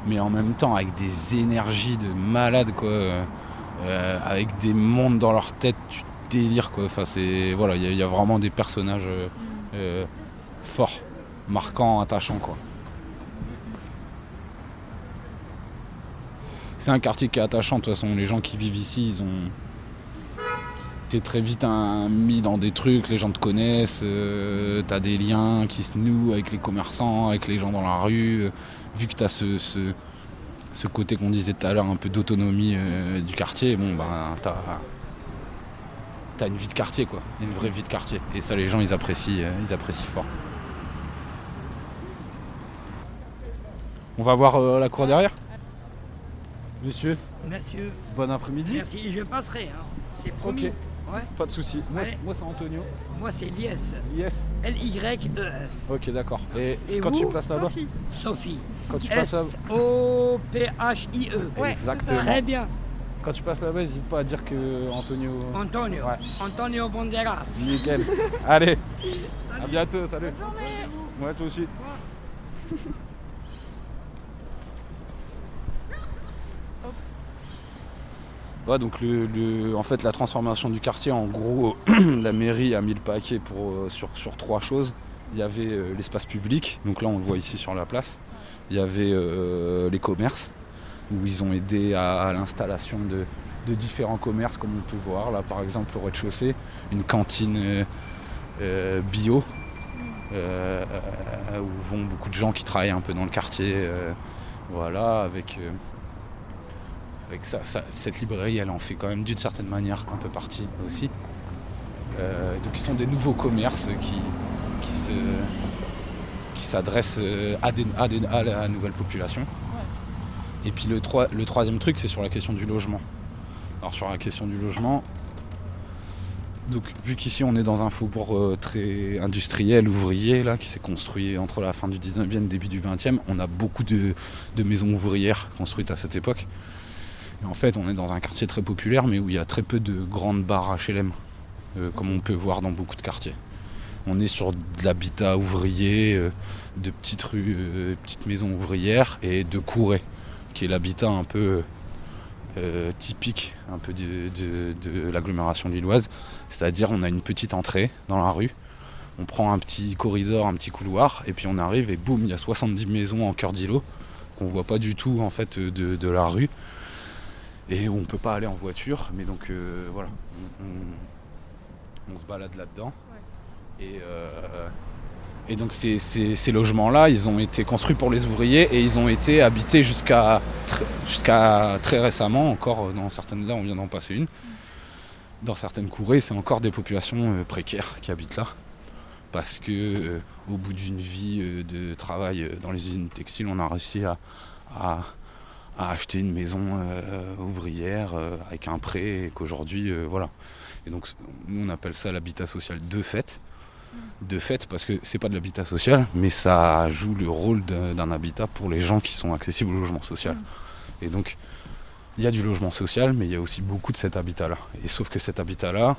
mais en même temps avec des énergies de malades quoi, euh, avec des mondes dans leur tête, tu délires quoi. Enfin c'est voilà, il y, a- il y a vraiment des personnages euh, euh, forts, marquants, attachants quoi. C'est un quartier qui est attachant de toute façon. Les gens qui vivent ici, ils ont t'es très vite un- mis dans des trucs, les gens te connaissent, euh, t'as des liens qui se nouent avec les commerçants, avec les gens dans la rue. euh, vu que t'as ce, ce, côté qu'on disait tout à l'heure, un peu d'autonomie du quartier, bon bah t'as t'as une vie de quartier quoi, une vraie vie de quartier. Et ça les gens ils apprécient, euh, ils apprécient fort. On va voir euh, la cour derrière. Monsieur, Monsieur, bon après-midi. merci, je passerai. Hein. C'est promis. Ok. Ouais. Pas de souci. Moi, Allez. moi c'est Antonio. Moi, c'est Lies. Yes. L-Y-E-S. Ok, d'accord. Et, Et quand vous tu passes là-bas, Sophie. Sophie. quand tu passes là S-O-P-H-I-E. Ouais, exactement. Très bien. Quand tu passes là-bas, n'hésite pas à dire que Antonio. Antonio. Ouais. Antonio Banderas. Nickel. Allez. À bientôt. Salut. Ouais, toi aussi. Ouais, donc le, le- en fait la transformation du quartier, en gros, la mairie a mis le paquet pour, euh, sur, sur trois choses. Il y avait euh, l'espace public, donc là on le voit ici sur la place. Il y avait euh, les commerces, où ils ont aidé à, l'installation de, différents commerces, comme on peut voir. Là par exemple au rez-de-chaussée, une cantine euh, euh, bio, euh, où vont beaucoup de gens qui travaillent un peu dans le quartier. voilà, avec, ça, cette librairie, elle en fait quand même d'une certaine manière un peu partie aussi. Donc ils sont des nouveaux commerces qui, qui se qui s'adresse euh, à, à la nouvelle population. Et puis le, troi- le troisième truc, c'est sur la question du logement. Alors sur la question du logement, donc vu qu'ici on est dans un faubourg euh, très industriel, ouvrier, là, qui s'est construit entre la fin du 19e et début du 20e, on a beaucoup de, de maisons ouvrières construites à cette époque. Et en fait, on est dans un quartier très populaire, mais où il y a très peu de grandes barres HLM, euh, comme on peut voir dans beaucoup de quartiers. On est sur de l'habitat ouvrier, euh, de petites rues, petites maisons ouvrières et de courets, qui est l'habitat un peu euh, typique un peu de, de- de l'agglomération lilloise. C'est-à-dire on a une petite entrée dans la rue, on prend un petit corridor, un petit couloir, et puis on arrive et boum, il y a 70 maisons en cœur d'îlot qu'on voit pas du tout en fait de, de la rue et où on peut pas aller en voiture, mais donc euh, voilà, on, on- on se balade là-dedans. Et, euh, et donc ces, logements-là, ils ont été construits pour les ouvriers et ils ont été habités jusqu'à tr- jusqu'à très récemment, encore dans certaines, là on vient d'en passer une, dans certaines courées, c'est encore des populations euh, précaires qui habitent là. Parce que euh, au bout d'une vie euh, de travail euh, dans les usines textiles, on a réussi à, à- acheter une maison euh, ouvrière euh, avec un prêt et qu'aujourd'hui, euh, voilà. Et donc nous on appelle ça l'habitat social de fait. De fait parce que c'est pas de l'habitat social, mais ça joue le rôle d'un habitat pour les gens qui sont accessibles au logement social. Et donc il y a du logement social, mais il y a aussi beaucoup de cet habitat-là. Et sauf que cet habitat-là,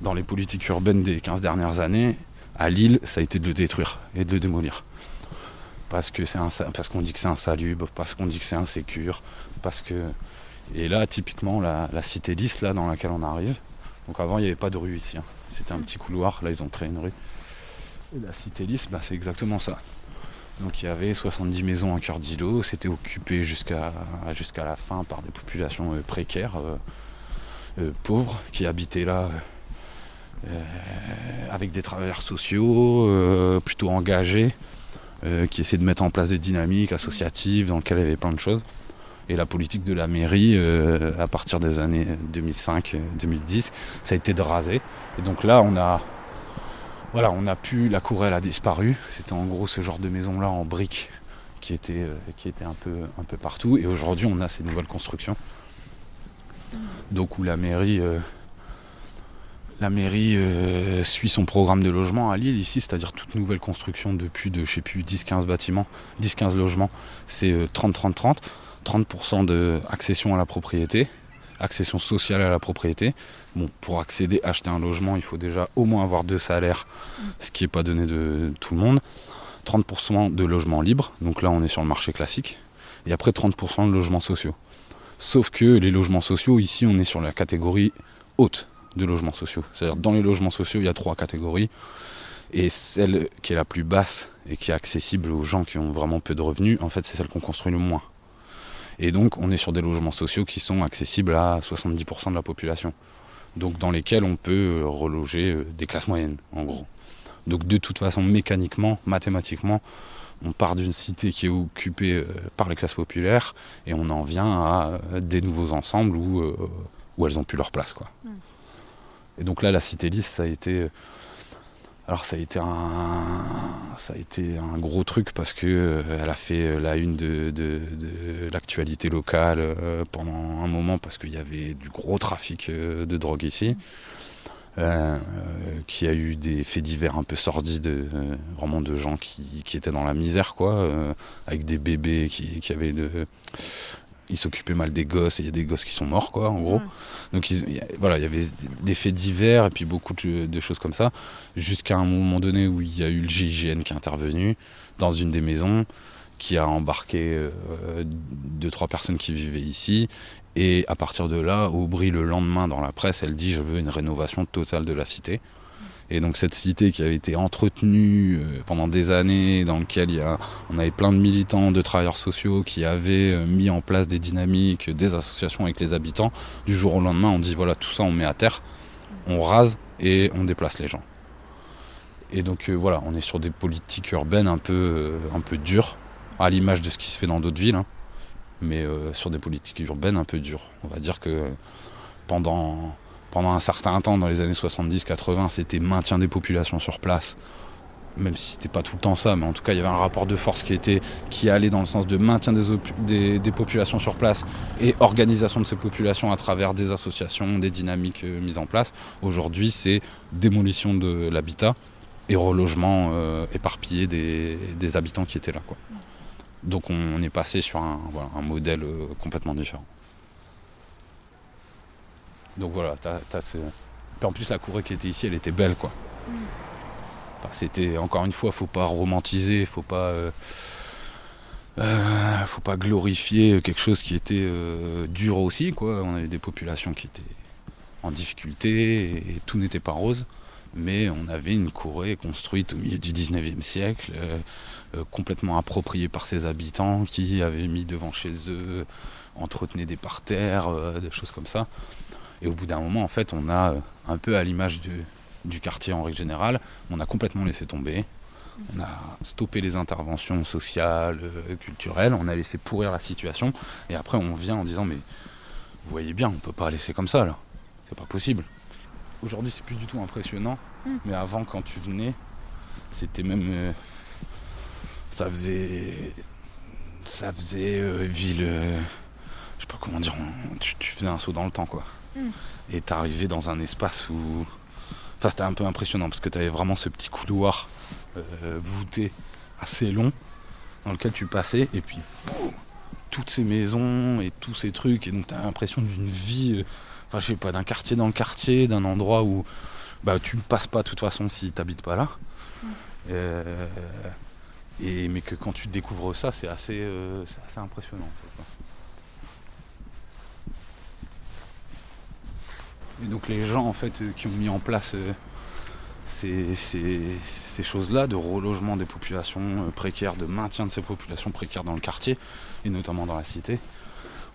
dans les politiques urbaines des 15 dernières années, à Lille, ça a été de le détruire et de le démolir. Parce que c'est un, parce qu'on dit que c'est insalubre, parce qu'on dit que c'est insécure, parce que et là typiquement la, la cité lisse là dans laquelle on arrive. Donc avant il n'y avait pas de rue ici, hein. c'était un petit couloir. Là ils ont créé une rue. La cité lisse, bah, c'est exactement ça. Donc il y avait 70 maisons en cœur d'îlot, c'était occupé jusqu'à la fin par des populations euh, précaires, euh, euh, pauvres, qui habitaient là avec des travailleurs sociaux plutôt engagés, qui essayaient de mettre en place des dynamiques associatives dans lesquelles il y avait plein de choses. Et la politique de la mairie, à partir des années 2005-2010, ça a été de raser. Et donc là, on a, voilà, on a pu, la cour elle a disparu. C'était en gros ce genre de maison là en briques qui était, euh, qui était un, peu, un peu partout. Et aujourd'hui on a ces nouvelles constructions. Donc où la mairie, euh, la mairie euh, suit son programme de logement à Lille ici, c'est-à-dire toute nouvelle construction depuis de je sais plus 10-15 bâtiments, 10-15 logements, c'est euh, 30-30-30, 30% de accession à la propriété, accession sociale à la propriété. Bon, pour accéder, acheter un logement, il faut déjà au moins avoir deux salaires, ce qui n'est pas donné de tout le monde. 30% de logements libres, donc là on est sur le marché classique. Et après 30% de logements sociaux. Sauf que les logements sociaux, ici on est sur la catégorie haute de logements sociaux. C'est-à-dire dans les logements sociaux, il y a trois catégories. Et celle qui est la plus basse et qui est accessible aux gens qui ont vraiment peu de revenus, en fait c'est celle qu'on construit le moins. Et donc on est sur des logements sociaux qui sont accessibles à 70% de la population. Donc dans lesquels on peut euh, reloger euh, des classes moyennes, en gros. Donc de toute façon, mécaniquement, mathématiquement, on part d'une cité qui est occupée euh, par les classes populaires et on en vient à des nouveaux ensembles où, où elles ont plus leur place. Quoi. Et donc là, la cité lisse, ça a été... Alors ça a été un, ça a été un gros truc parce que euh, elle a fait euh, la une de, de- l'actualité locale euh, pendant un moment parce qu'il y avait du gros trafic de drogue ici. Qui a eu des faits divers un peu sordides, vraiment de gens qui, qui étaient dans la misère, quoi, avec des bébés qui, qui avaient de. Ils s'occupaient mal des gosses et il y a des gosses qui sont morts, quoi, en gros. Donc ils- il y a- voilà, il y avait des faits divers et puis beaucoup de, de choses comme ça, jusqu'à un moment donné où il y a eu le GIGN qui est intervenu dans une des maisons, qui a embarqué euh, deux, trois personnes qui vivaient ici. Et à partir de là, Aubry, le lendemain, dans la presse, elle dit Je veux une rénovation totale de la cité. Et donc, cette cité qui avait été entretenue euh, pendant des années, dans laquelle il y a, on avait plein de militants, de travailleurs sociaux qui avaient euh, mis en place des dynamiques, des associations avec les habitants, du jour au lendemain, on dit Voilà, tout ça, on met à terre, on rase et on déplace les gens. Et donc, euh, voilà, on est sur des politiques urbaines un peu, un peu dures, à l'image de ce qui se fait dans d'autres villes. hein mais sur des politiques urbaines un peu dures. On va dire que pendant, pendant un certain temps, dans les années 70-80, c'était maintien des populations sur place même si c'était pas tout le temps ça, mais en tout cas il y avait un rapport de force qui était qui allait dans le sens de maintien des, des, populations sur place et organisation de ces populations à travers des associations, des dynamiques euh, mises en place. Aujourd'hui, c'est démolition de l'habitat et relogement euh, éparpillé des, habitants qui étaient là. Donc on, est passé sur un, un modèle euh, complètement différent. Donc voilà, t'as, ce... en plus la cour qui était ici, elle était belle quoi. Mm. C'était encore une fois, faut pas romantiser, faut pas, euh, euh, faut pas glorifier quelque chose qui était euh, dur aussi. Quoi. On avait des populations qui étaient en difficulté et, tout n'était pas rose. Mais on avait une Corée construite au milieu du 19e siècle, complètement appropriée par ses habitants qui avaient mis devant chez eux, entretenaient des parterres, des choses comme ça. Et au bout d'un moment, en fait, on a un peu à l'image du quartier en règle générale, on a complètement laissé tomber. On a stoppé les interventions sociales, euh, culturelles, on a laissé pourrir la situation. Et après, on vient en disant Mais vous voyez bien, on ne peut pas laisser comme ça là. C'est pas possible. Aujourd'hui, c'est plus du tout impressionnant. Mm. Mais avant, quand tu venais, c'était même. Euh, ça faisait. Ça faisait euh, ville. je sais pas comment dire. Tu, faisais un saut dans le temps, quoi. Mm. Et t'arrivais dans un espace où Enfin, c'était un peu impressionnant parce que tu avais vraiment ce petit couloir euh, voûté assez long dans lequel tu passais et puis toutes ces maisons et tous ces trucs et donc tu as l'impression d'une vie, euh, enfin je sais pas, d'un quartier dans le quartier, d'un endroit où bah, tu ne passes pas de toute façon si tu n'habites pas là. Euh, et, mais que quand tu découvres ça, c'est assez, assez impressionnant. Et donc les gens en fait euh, qui ont mis en place euh, ces, choses-là de relogement des populations euh, précaires, de maintien de ces populations précaires dans le quartier et notamment dans la cité,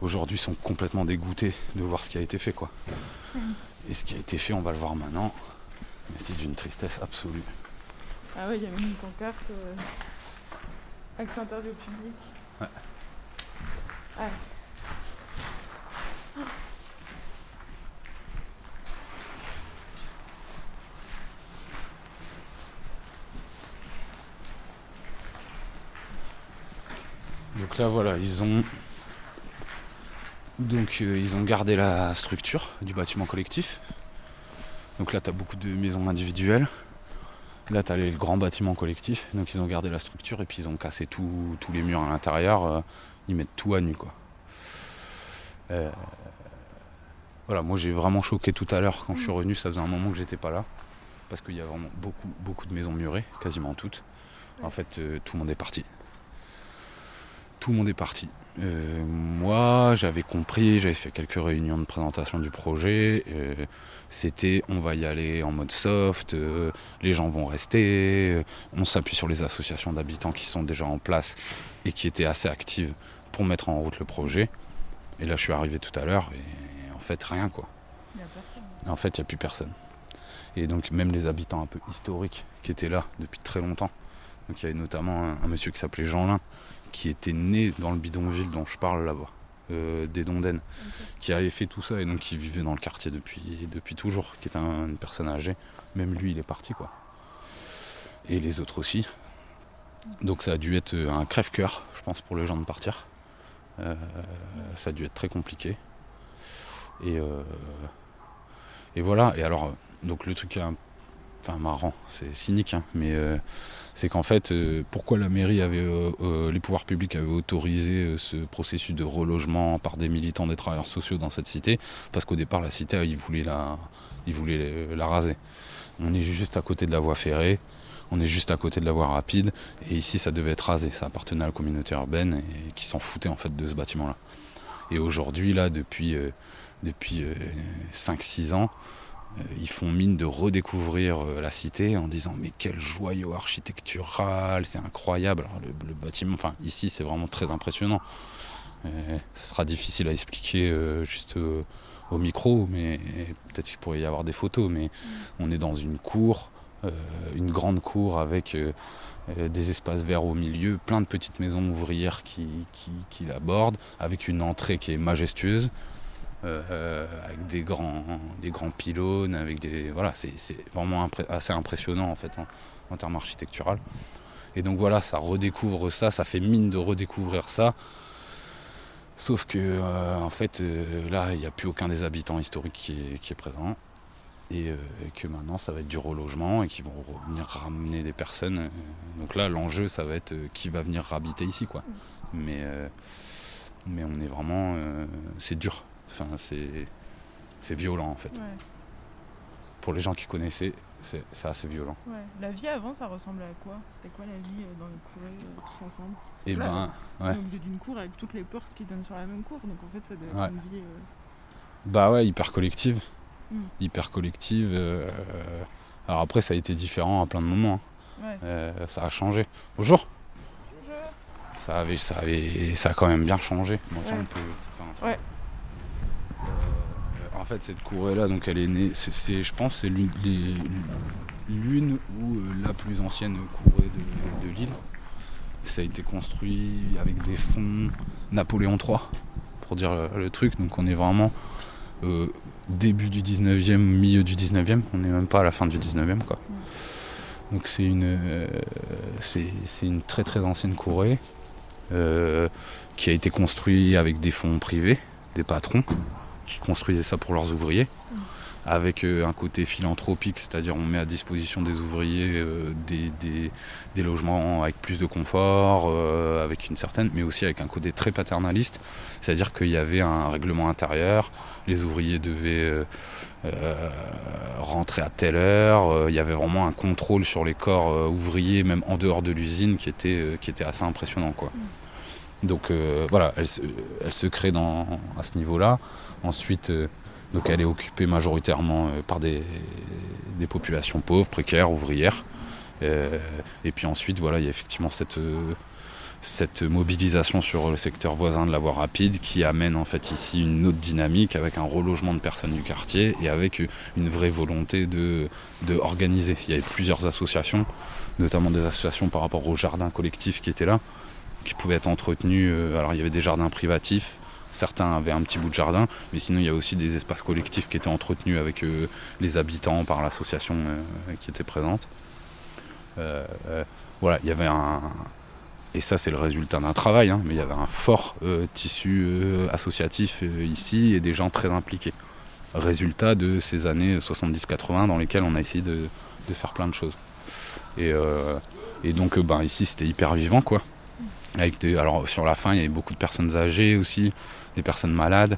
aujourd'hui sont complètement dégoûtés de voir ce qui a été fait quoi. Et ce qui a été fait, on va le voir maintenant, mais c'est d'une tristesse absolue. Ah ouais, il y a même une pancarte euh, accent interview public. Ouais. Ah. Donc là voilà, ils ont donc euh, ils ont gardé la structure du bâtiment collectif. Donc là tu as beaucoup de maisons individuelles. Là tu as le grand bâtiment collectif. Donc ils ont gardé la structure et puis ils ont cassé tous les murs à l'intérieur. Euh, ils mettent tout à nu quoi. Euh, voilà, moi j'ai vraiment choqué tout à l'heure quand je suis revenu, ça faisait un moment que j'étais pas là. Parce qu'il y a vraiment beaucoup, beaucoup de maisons murées, quasiment toutes. En fait, tout le monde est parti tout le monde est parti. Euh, moi, j'avais compris, j'avais fait quelques réunions de présentation du projet. Euh, c'était on va y aller en mode soft, euh, les gens vont rester, on s'appuie sur les associations d'habitants qui sont déjà en place et qui étaient assez actives pour mettre en route le projet. Et là, je suis arrivé tout à l'heure et en fait, rien quoi. En fait, il n'y a plus personne. Et donc, même les habitants un peu historiques qui étaient là depuis très longtemps. Donc, il y avait notamment un, un monsieur qui s'appelait Jean Lin, qui était né dans le bidonville dont je parle là-bas, euh, des Dondaines, qui avait fait tout ça et donc qui vivait dans le quartier depuis, depuis toujours, qui est une personne âgée. Même lui, il est parti quoi. Et les autres aussi. Donc ça a dû être un crève-cœur, je pense, pour les gens de partir. Euh, ça a dû être très compliqué. Et, euh, et voilà. Et alors, donc le truc qui est un, enfin marrant, c'est cynique, hein, mais c'est qu'en fait, euh, pourquoi la mairie avait, euh, euh, les pouvoirs publics avaient autorisé ce processus de relogement par des militants des travailleurs sociaux dans cette cité? Parce qu'au départ, la cité, ils voulaient la, ils voulaient la raser. On est juste à côté de la voie ferrée, on est juste à côté de la voie rapide, et ici, ça devait être rasé. Ça appartenait à la communauté urbaine et qui s'en foutait en fait de ce bâtiment-là. Et aujourd'hui, là, depuis, depuis 5-6 ans, euh, ils font mine de redécouvrir euh, la cité en disant mais quel joyau architectural, c'est incroyable. le, bâtiment, enfin ici c'est vraiment très impressionnant. Euh, ce sera difficile à expliquer juste au micro, mais peut-être qu'il pourrait y avoir des photos, mais mm. on est dans une cour, une grande cour avec des espaces verts au milieu, plein de petites maisons ouvrières qui, qui, qui l'abordent, avec une entrée qui est majestueuse. Euh, avec des grands, des grands pylônes, avec des voilà, c'est vraiment assez impressionnant en fait en termes architectural. Et donc voilà, ça redécouvre ça, ça fait mine de redécouvrir ça. Sauf que euh, en fait euh, là il n'y a plus aucun des habitants historiques qui est, qui est présent. Et, euh, et que maintenant ça va être du relogement et qu'ils vont venir ramener des personnes. Donc là l'enjeu ça va être qui va venir habiter ici quoi. Mais, mais on est vraiment. c'est dur. Enfin c'est. Violent en fait. Ouais, Pour les gens qui connaissaient, c'est assez violent. ouais. La vie avant, ça ressemblait à quoi? C'était quoi la vie euh, dans les courées, euh, tous ensemble? Et Là, ben, ouais. Au milieu d'une cour avec toutes les portes qui donnent sur la même cour, donc en fait, ça doit être une vie. euh, Bah ouais, hyper collective. Mm. Hyper collective. Alors après, ça a été différent à plein de moments. hein. Ouais. Ça a changé. Bonjour ça, avait, ça, avait, ça a quand même bien changé. Bon, on peut faire un truc. Ouais. Euh, en fait, cette courée-là, donc elle est née, c'est, je pense, c'est l'une, ou euh, la plus ancienne courée de, l'île. Ça a été construit avec des fonds Napoléon III, pour dire le, truc. Donc on est vraiment euh, début du 19e, milieu du 19e. On n'est même pas à la fin du 19e. Quoi. Donc c'est une, euh, c'est, une très très ancienne courée qui a été construite avec des fonds privés, des patrons qui construisaient ça pour leurs ouvriers, avec euh, un côté philanthropique, c'est-à-dire on met à disposition des ouvriers euh, des, des- logements avec plus de confort, euh, avec une certaine, mais aussi avec un côté très paternaliste, c'est-à-dire qu'il y avait un règlement intérieur, les ouvriers devaient rentrer à telle heure, il y avait vraiment un contrôle sur les corps ouvriers, même en dehors de l'usine, qui était, qui était assez impressionnant. Quoi. Donc euh, voilà, elle se, crée à ce niveau-là. Ensuite, euh, donc elle est occupée majoritairement euh, par des, populations pauvres, précaires, ouvrières. Et puis ensuite, voilà, il y a effectivement cette, mobilisation sur le secteur voisin de la voie rapide qui amène en fait ici une autre dynamique avec un relogement de personnes du quartier et avec une vraie volonté de organiser. Il y avait plusieurs associations, notamment des associations par rapport au jardin collectif qui étaient là, qui pouvaient être entretenus. euh, Alors il y avait des jardins privatifs, certains avaient un petit bout de jardin, mais sinon il y a aussi des espaces collectifs qui étaient entretenus avec euh, les habitants par l'association euh, qui était présente. Voilà, il y avait un, et ça, c'est le résultat d'un travail, hein, mais il y avait un fort tissu associatif ici et des gens très impliqués. Résultat de ces années 70-80 dans lesquelles on a essayé de, faire plein de choses. Et, donc, ben, ici, c'était hyper vivant, quoi. Alors, sur la fin, il y avait beaucoup de personnes âgées aussi, des personnes malades.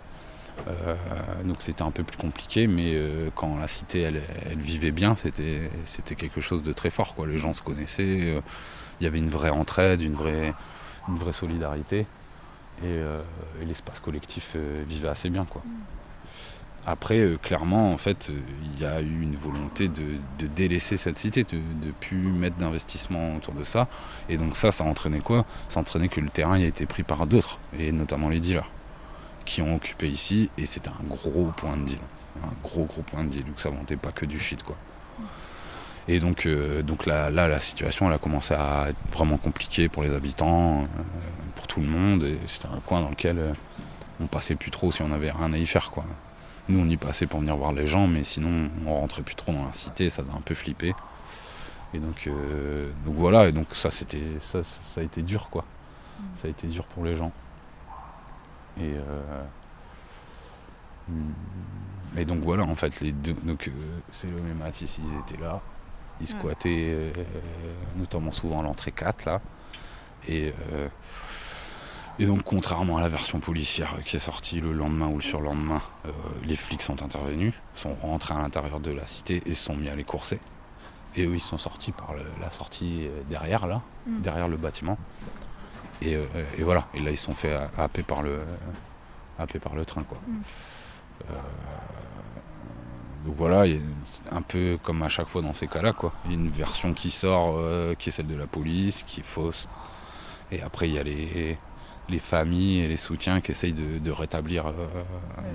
Euh, donc, c'était un peu plus compliqué, mais euh, quand la cité, elle, vivait bien, c'était quelque chose de très fort, quoi. Les gens se connaissaient. euh, il y avait une vraie entraide, une vraie, une vraie solidarité. Et, et l'espace collectif vivait assez bien. Quoi. Après, euh, clairement, en fait, euh, il y a eu une volonté de, délaisser cette cité, de ne plus mettre d'investissement autour de ça. Et donc ça, ça entraînait quoi? Ça entraînait que le terrain a été pris par d'autres, et notamment les dealers, qui ont occupé ici, et c'était un gros point de deal. Un gros gros point de deal, donc ça vendait pas que du shit. quoi. Et donc, euh, donc là, la situation, elle a commencé à être vraiment compliquée pour les habitants, pour tout le monde. Et c'était un coin dans lequel on passait plus trop si on avait rien à y faire. Quoi. Nous, on y passait pour venir voir les gens, mais sinon, on rentrait plus trop dans la cité, ça faisait un peu flipper. Et donc, euh, donc voilà, et donc ça, c'était, ça, ça, ça a été dur, quoi. Ça a été dur pour les gens. Et, euh, et donc voilà, en fait, les deux, donc euh, Célo et Mathis, ils étaient là. Ils squattaient notamment souvent l'entrée 4 là. Et, et donc contrairement à la version policière qui est sortie le lendemain ou le surlendemain, euh, les flics sont intervenus, sont rentrés à l'intérieur de la cité et se sont mis à les courser. Et eux ils sont sortis par le- la sortie euh, derrière là, Mm. derrière le bâtiment. Et, euh, et voilà, et là ils sont fait ha- happer par le, happer par le train quoi. Mm. Euh, donc voilà, un peu comme à chaque fois dans ces cas-là, quoi. Il y a une version qui sort, euh, qui est celle de la police, qui est fausse. Et après, il y a les, les familles et les soutiens qui essayent de, de rétablir, euh,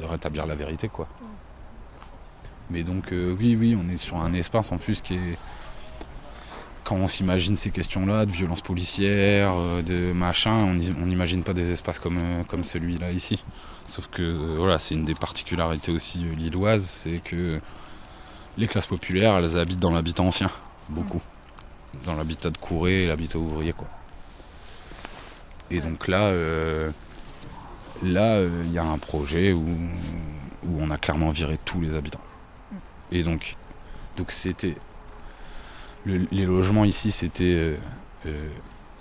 de rétablir la vérité, quoi. Mais donc, euh, oui, oui, on est sur un espace en plus qui est. Quand on s'imagine ces questions-là, de violence policière, euh, de machin, on n'imagine pas des espaces comme, celui-là ici. Sauf que voilà, c'est une des particularités aussi lilloises, c'est que les classes populaires, elles habitent dans l'habitat ancien, beaucoup. dans l'habitat de Couré et l'habitat ouvrier quoi. Et donc là, euh, là, euh, il y a un projet où, où on a clairement viré tous les habitants. Et donc, donc c'était le- les logements ici, c'était euh,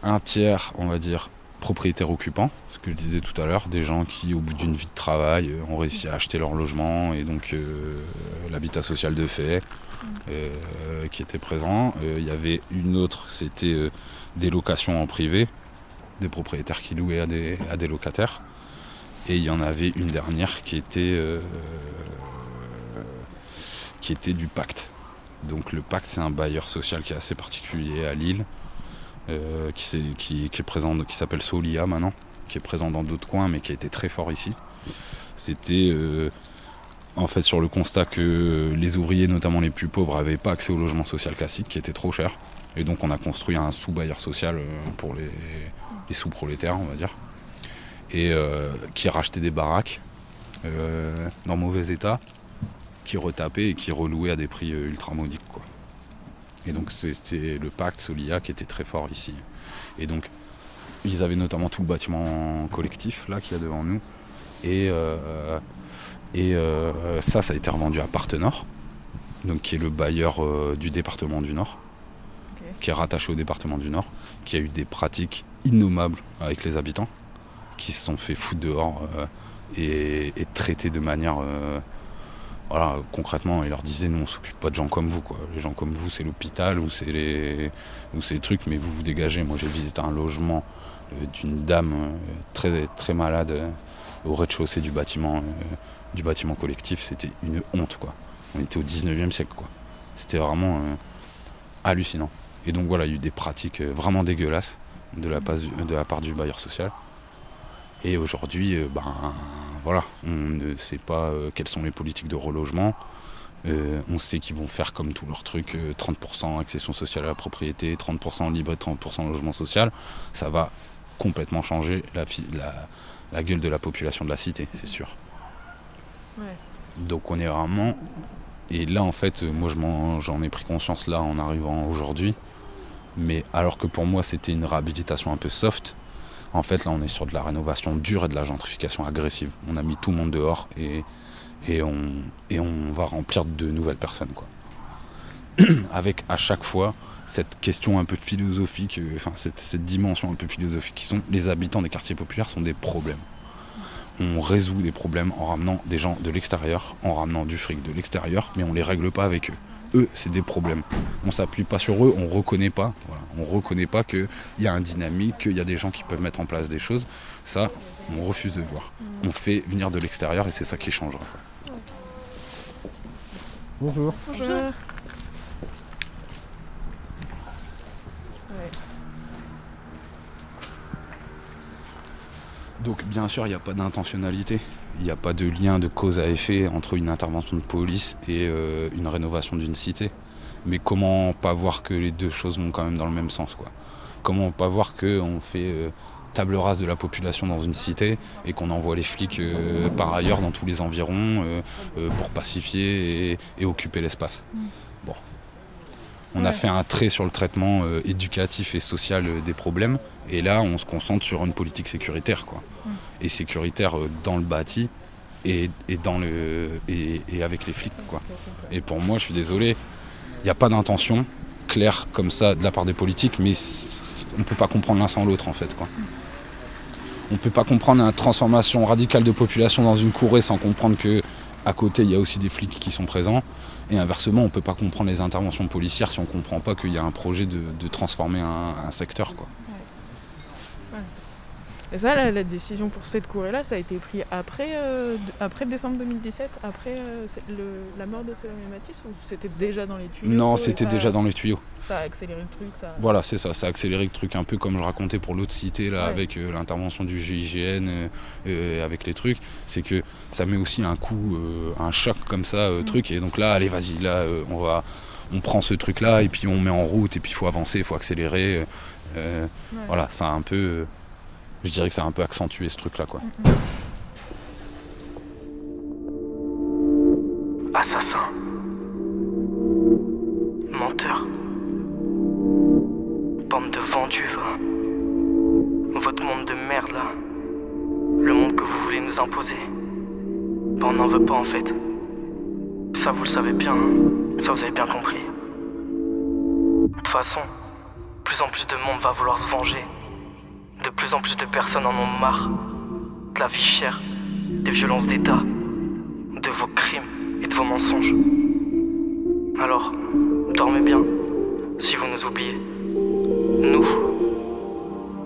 un tiers, on va dire, propriétaires occupants, ce que je disais tout à l'heure, des gens qui, au bout d'une vie de travail, ont réussi à acheter leur logement et donc euh, l'habitat social de fait euh, qui était présent. Euh, Il y avait une autre, c'était des locations en privé, des propriétaires qui louaient à des, locataires. Et il y en avait une dernière qui était, euh, qui était du pacte. Donc le pacte, c'est un bailleur social qui est assez particulier à Lille, euh, qui, s'appelle Solia maintenant, qui est présent dans d'autres coins, mais qui a été très fort ici. C'était euh, en fait sur le constat que les ouvriers, notamment les plus pauvres, n'avaient pas accès au logement social classique, qui était trop cher. Et donc on a construit un sous-bailleur social pour les, les sous-prolétaires, on va dire, et euh, qui rachetait des baraques euh, dans mauvais état, qui retapait et qui relouait à des prix euh, ultra modiques. Quoi. Et donc c'était le pacte Solia qui était très fort ici. Et donc ils avaient notamment tout le bâtiment collectif là qu'il y a devant nous. Et, euh, et euh, ça, ça a été revendu à Partenord, donc qui est le bailleur euh, du département du Nord, qui est rattaché au département du Nord, qui a eu des pratiques innommables avec les habitants, qui se sont fait foutre dehors euh, et, et traités de manière euh, voilà, concrètement, il leur disait nous on s'occupe pas de gens comme vous quoi. Les gens comme vous c'est l'hôpital ou c'est les ou c'est les trucs mais vous vous dégagez. Moi j'ai visité un logement euh, d'une dame très très malade au rez-de-chaussée du bâtiment du bâtiment collectif, c'était une honte quoi. On était au 19e siècle quoi. C'était vraiment hallucinant. Et donc voilà, il y a eu des pratiques vraiment dégueulasses de la, passe- de la part du bailleur social. Et aujourd'hui, euh, ben voilà, on ne sait pas euh, quelles sont les politiques de relogement. Euh, on sait qu'ils vont faire comme tous leurs trucs, euh, 30% accession sociale à la propriété, 30% libre et 30% logement social. Ça va complètement changer la, fi- la, la gueule de la population de la cité, c'est sûr. Ouais. Donc on est vraiment... Et là en fait, moi je j'en ai pris conscience là en arrivant aujourd'hui. Mais alors que pour moi c'était une réhabilitation un peu soft, en fait là on est sur de la rénovation dure et de la gentrification agressive. On a mis tout le monde dehors et, et, on, et on va remplir de nouvelles personnes. Quoi. Avec à chaque fois cette question un peu philosophique, euh, enfin cette, cette dimension un peu philosophique qui sont les habitants des quartiers populaires sont des problèmes. On résout des problèmes en ramenant des gens de l'extérieur, en ramenant du fric de l'extérieur, mais on les règle pas avec eux. Eux, c'est des problèmes. On s'appuie pas sur eux, on reconnaît pas. Voilà. On reconnaît pas qu'il y a un dynamique, qu'il y a des gens qui peuvent mettre en place des choses. Ça, on refuse de voir. On fait venir de l'extérieur et c'est ça qui changera. Bonjour. Bonjour. Donc bien sûr, il n'y a pas d'intentionnalité. Il n'y a pas de lien de cause à effet entre une intervention de police et euh, une rénovation d'une cité. Mais comment pas voir que les deux choses vont quand même dans le même sens quoi Comment pas voir qu'on fait euh, table rase de la population dans une cité et qu'on envoie les flics euh, par ailleurs dans tous les environs pour pacifier et, et occuper l'espace Bon. On a fait un trait sur le traitement euh, éducatif et social euh, des problèmes et là on se concentre sur une politique sécuritaire quoi. Et sécuritaire euh, dans le bâti et, et dans le et, et avec les flics quoi. Et pour moi, je suis désolé, il n'y a pas d'intention claire comme ça de la part des politiques, mais on ne peut pas comprendre l'un sans l'autre en fait. Quoi. On ne peut pas comprendre une transformation radicale de population dans une courée sans comprendre que à côté il y a aussi des flics qui sont présents. Et inversement, on ne peut pas comprendre les interventions policières si on ne comprend pas qu'il y a un projet de, transformer un, un secteur. Et ça, la, la décision pour cette courée-là, ça a été pris après, euh, après décembre 2017, après euh, le- la mort de Salomé Matisse, ou c'était déjà dans les tuyaux Non, et c'était déjà dans les tuyaux. Ça a accéléré le truc, ça. Voilà, c'est ça, ça a accéléré le truc un peu comme je racontais pour l'autre cité là, Ouais. avec euh, l'intervention du GIGN, euh, euh, avec les trucs. C'est que ça met aussi un coup, euh, un choc comme ça, euh, Mm. truc. Et donc là, allez, vas-y, là, euh, on va, on prend ce truc là et puis on met en route et puis il faut avancer, il faut accélérer. euh, euh, Ouais. Voilà, ça a un peu, euh, je dirais que ça a un peu accentué ce truc là, quoi. Assassin. Menteur. bande de vendus. Votre monde de merde là. Le monde que vous voulez nous imposer. Ben, on n'en veut pas en fait. Ça vous le savez bien, hein. ça vous avez bien compris. De toute façon, plus en plus de monde va vouloir se venger. Plus en plus de personnes en ont marre. De la vie chère, des violences d'État, de vos crimes et de vos mensonges. Alors, dormez bien si vous nous oubliez. Nous,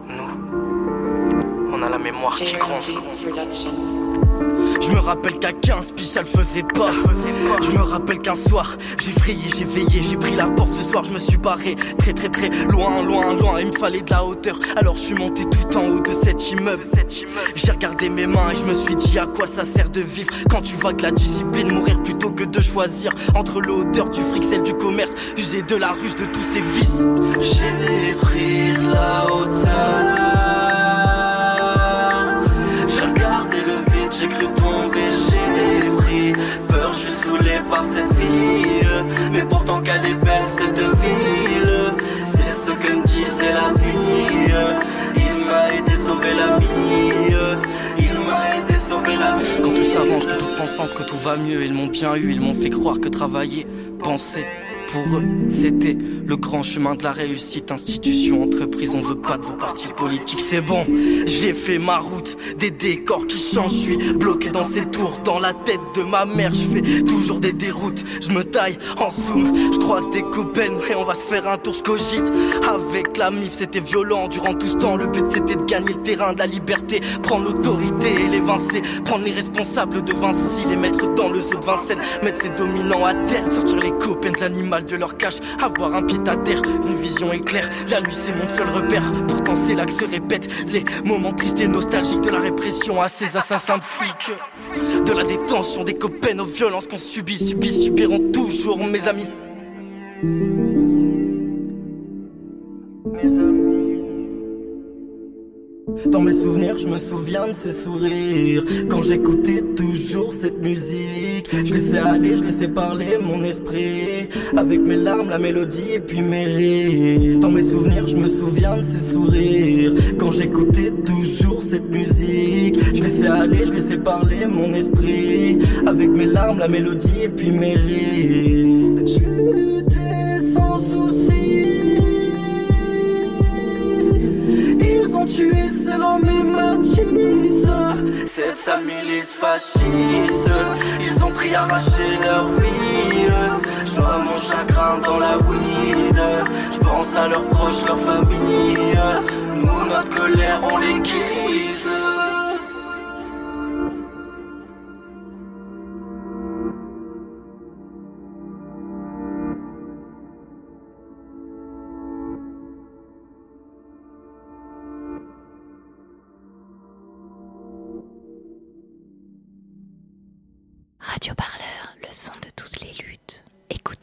nous, on a la mémoire qui gronde. Je me rappelle qu'à 15 piges elle faisait pas. Je me rappelle qu'un soir j'ai frayé, j'ai veillé, j'ai pris la porte. Ce soir je me suis barré. Très très très loin, loin, loin. Il me fallait de la hauteur. Alors je suis monté tout en haut de cet immeuble. J'ai regardé mes mains et je me suis dit à quoi ça sert de vivre? Quand tu vois que la discipline mourir plutôt que de choisir Entre l'odeur du fric, celle du commerce User de la ruse de tous ces vices. J'ai pris de la hauteur saoulé par cette vie. Mais pourtant qu'elle est belle cette ville, c'est ce que me disait la vie. Il m'a aidé sauver la vie, il m'a aidé sauver la vie. Quand tout s'arrange, que tout prend sens, que tout va mieux, ils m'ont bien eu, ils m'ont fait croire que travailler, penser. Pour eux, c'était le grand chemin de la réussite. Institution, entreprise, on veut pas de vos partis politiques. C'est bon, j'ai fait ma route. Des décors qui changent, je suis bloqué dans ces tours. Dans la tête de ma mère, je fais toujours des déroutes. Je me taille en zoom, je croise des copains et on va se faire un tour. Je cogite avec la mif, c'était violent durant tout ce temps. Le but c'était de gagner le terrain de la liberté, prendre l'autorité et l'évincer. Prendre les responsables de Vinci, les mettre dans le zoo de Vincennes, mettre ses dominants à terre, sortir les copains animaux de leur cache, avoir un pied à terre, une vision éclair. La nuit c'est mon seul repère, pourtant c'est là que se répètent les moments tristes et nostalgiques de la répression à ces assassins de flics. De la détention des copains aux violences qu'on subit, subit, subiront toujours mes amis. Dans mes souvenirs, je me souviens de ces sourires. Quand j'écoutais toujours cette musique Je laissais aller, je laissais parler mon esprit. Avec mes larmes, la mélodie et puis mes rires. Dans mes souvenirs, je me souviens de ces sourires. Quand j'écoutais toujours cette musique Je laissais aller, je laissais parler mon esprit. Avec mes larmes, la mélodie et puis mes rires Ils ont tué selon mes matisses Cette sale milice fasciste Ils ont pris arracher leur vie. Je noie mon chagrin dans la weed. Je pense à leurs proches, leur famille Nous, notre colère, on les luttes.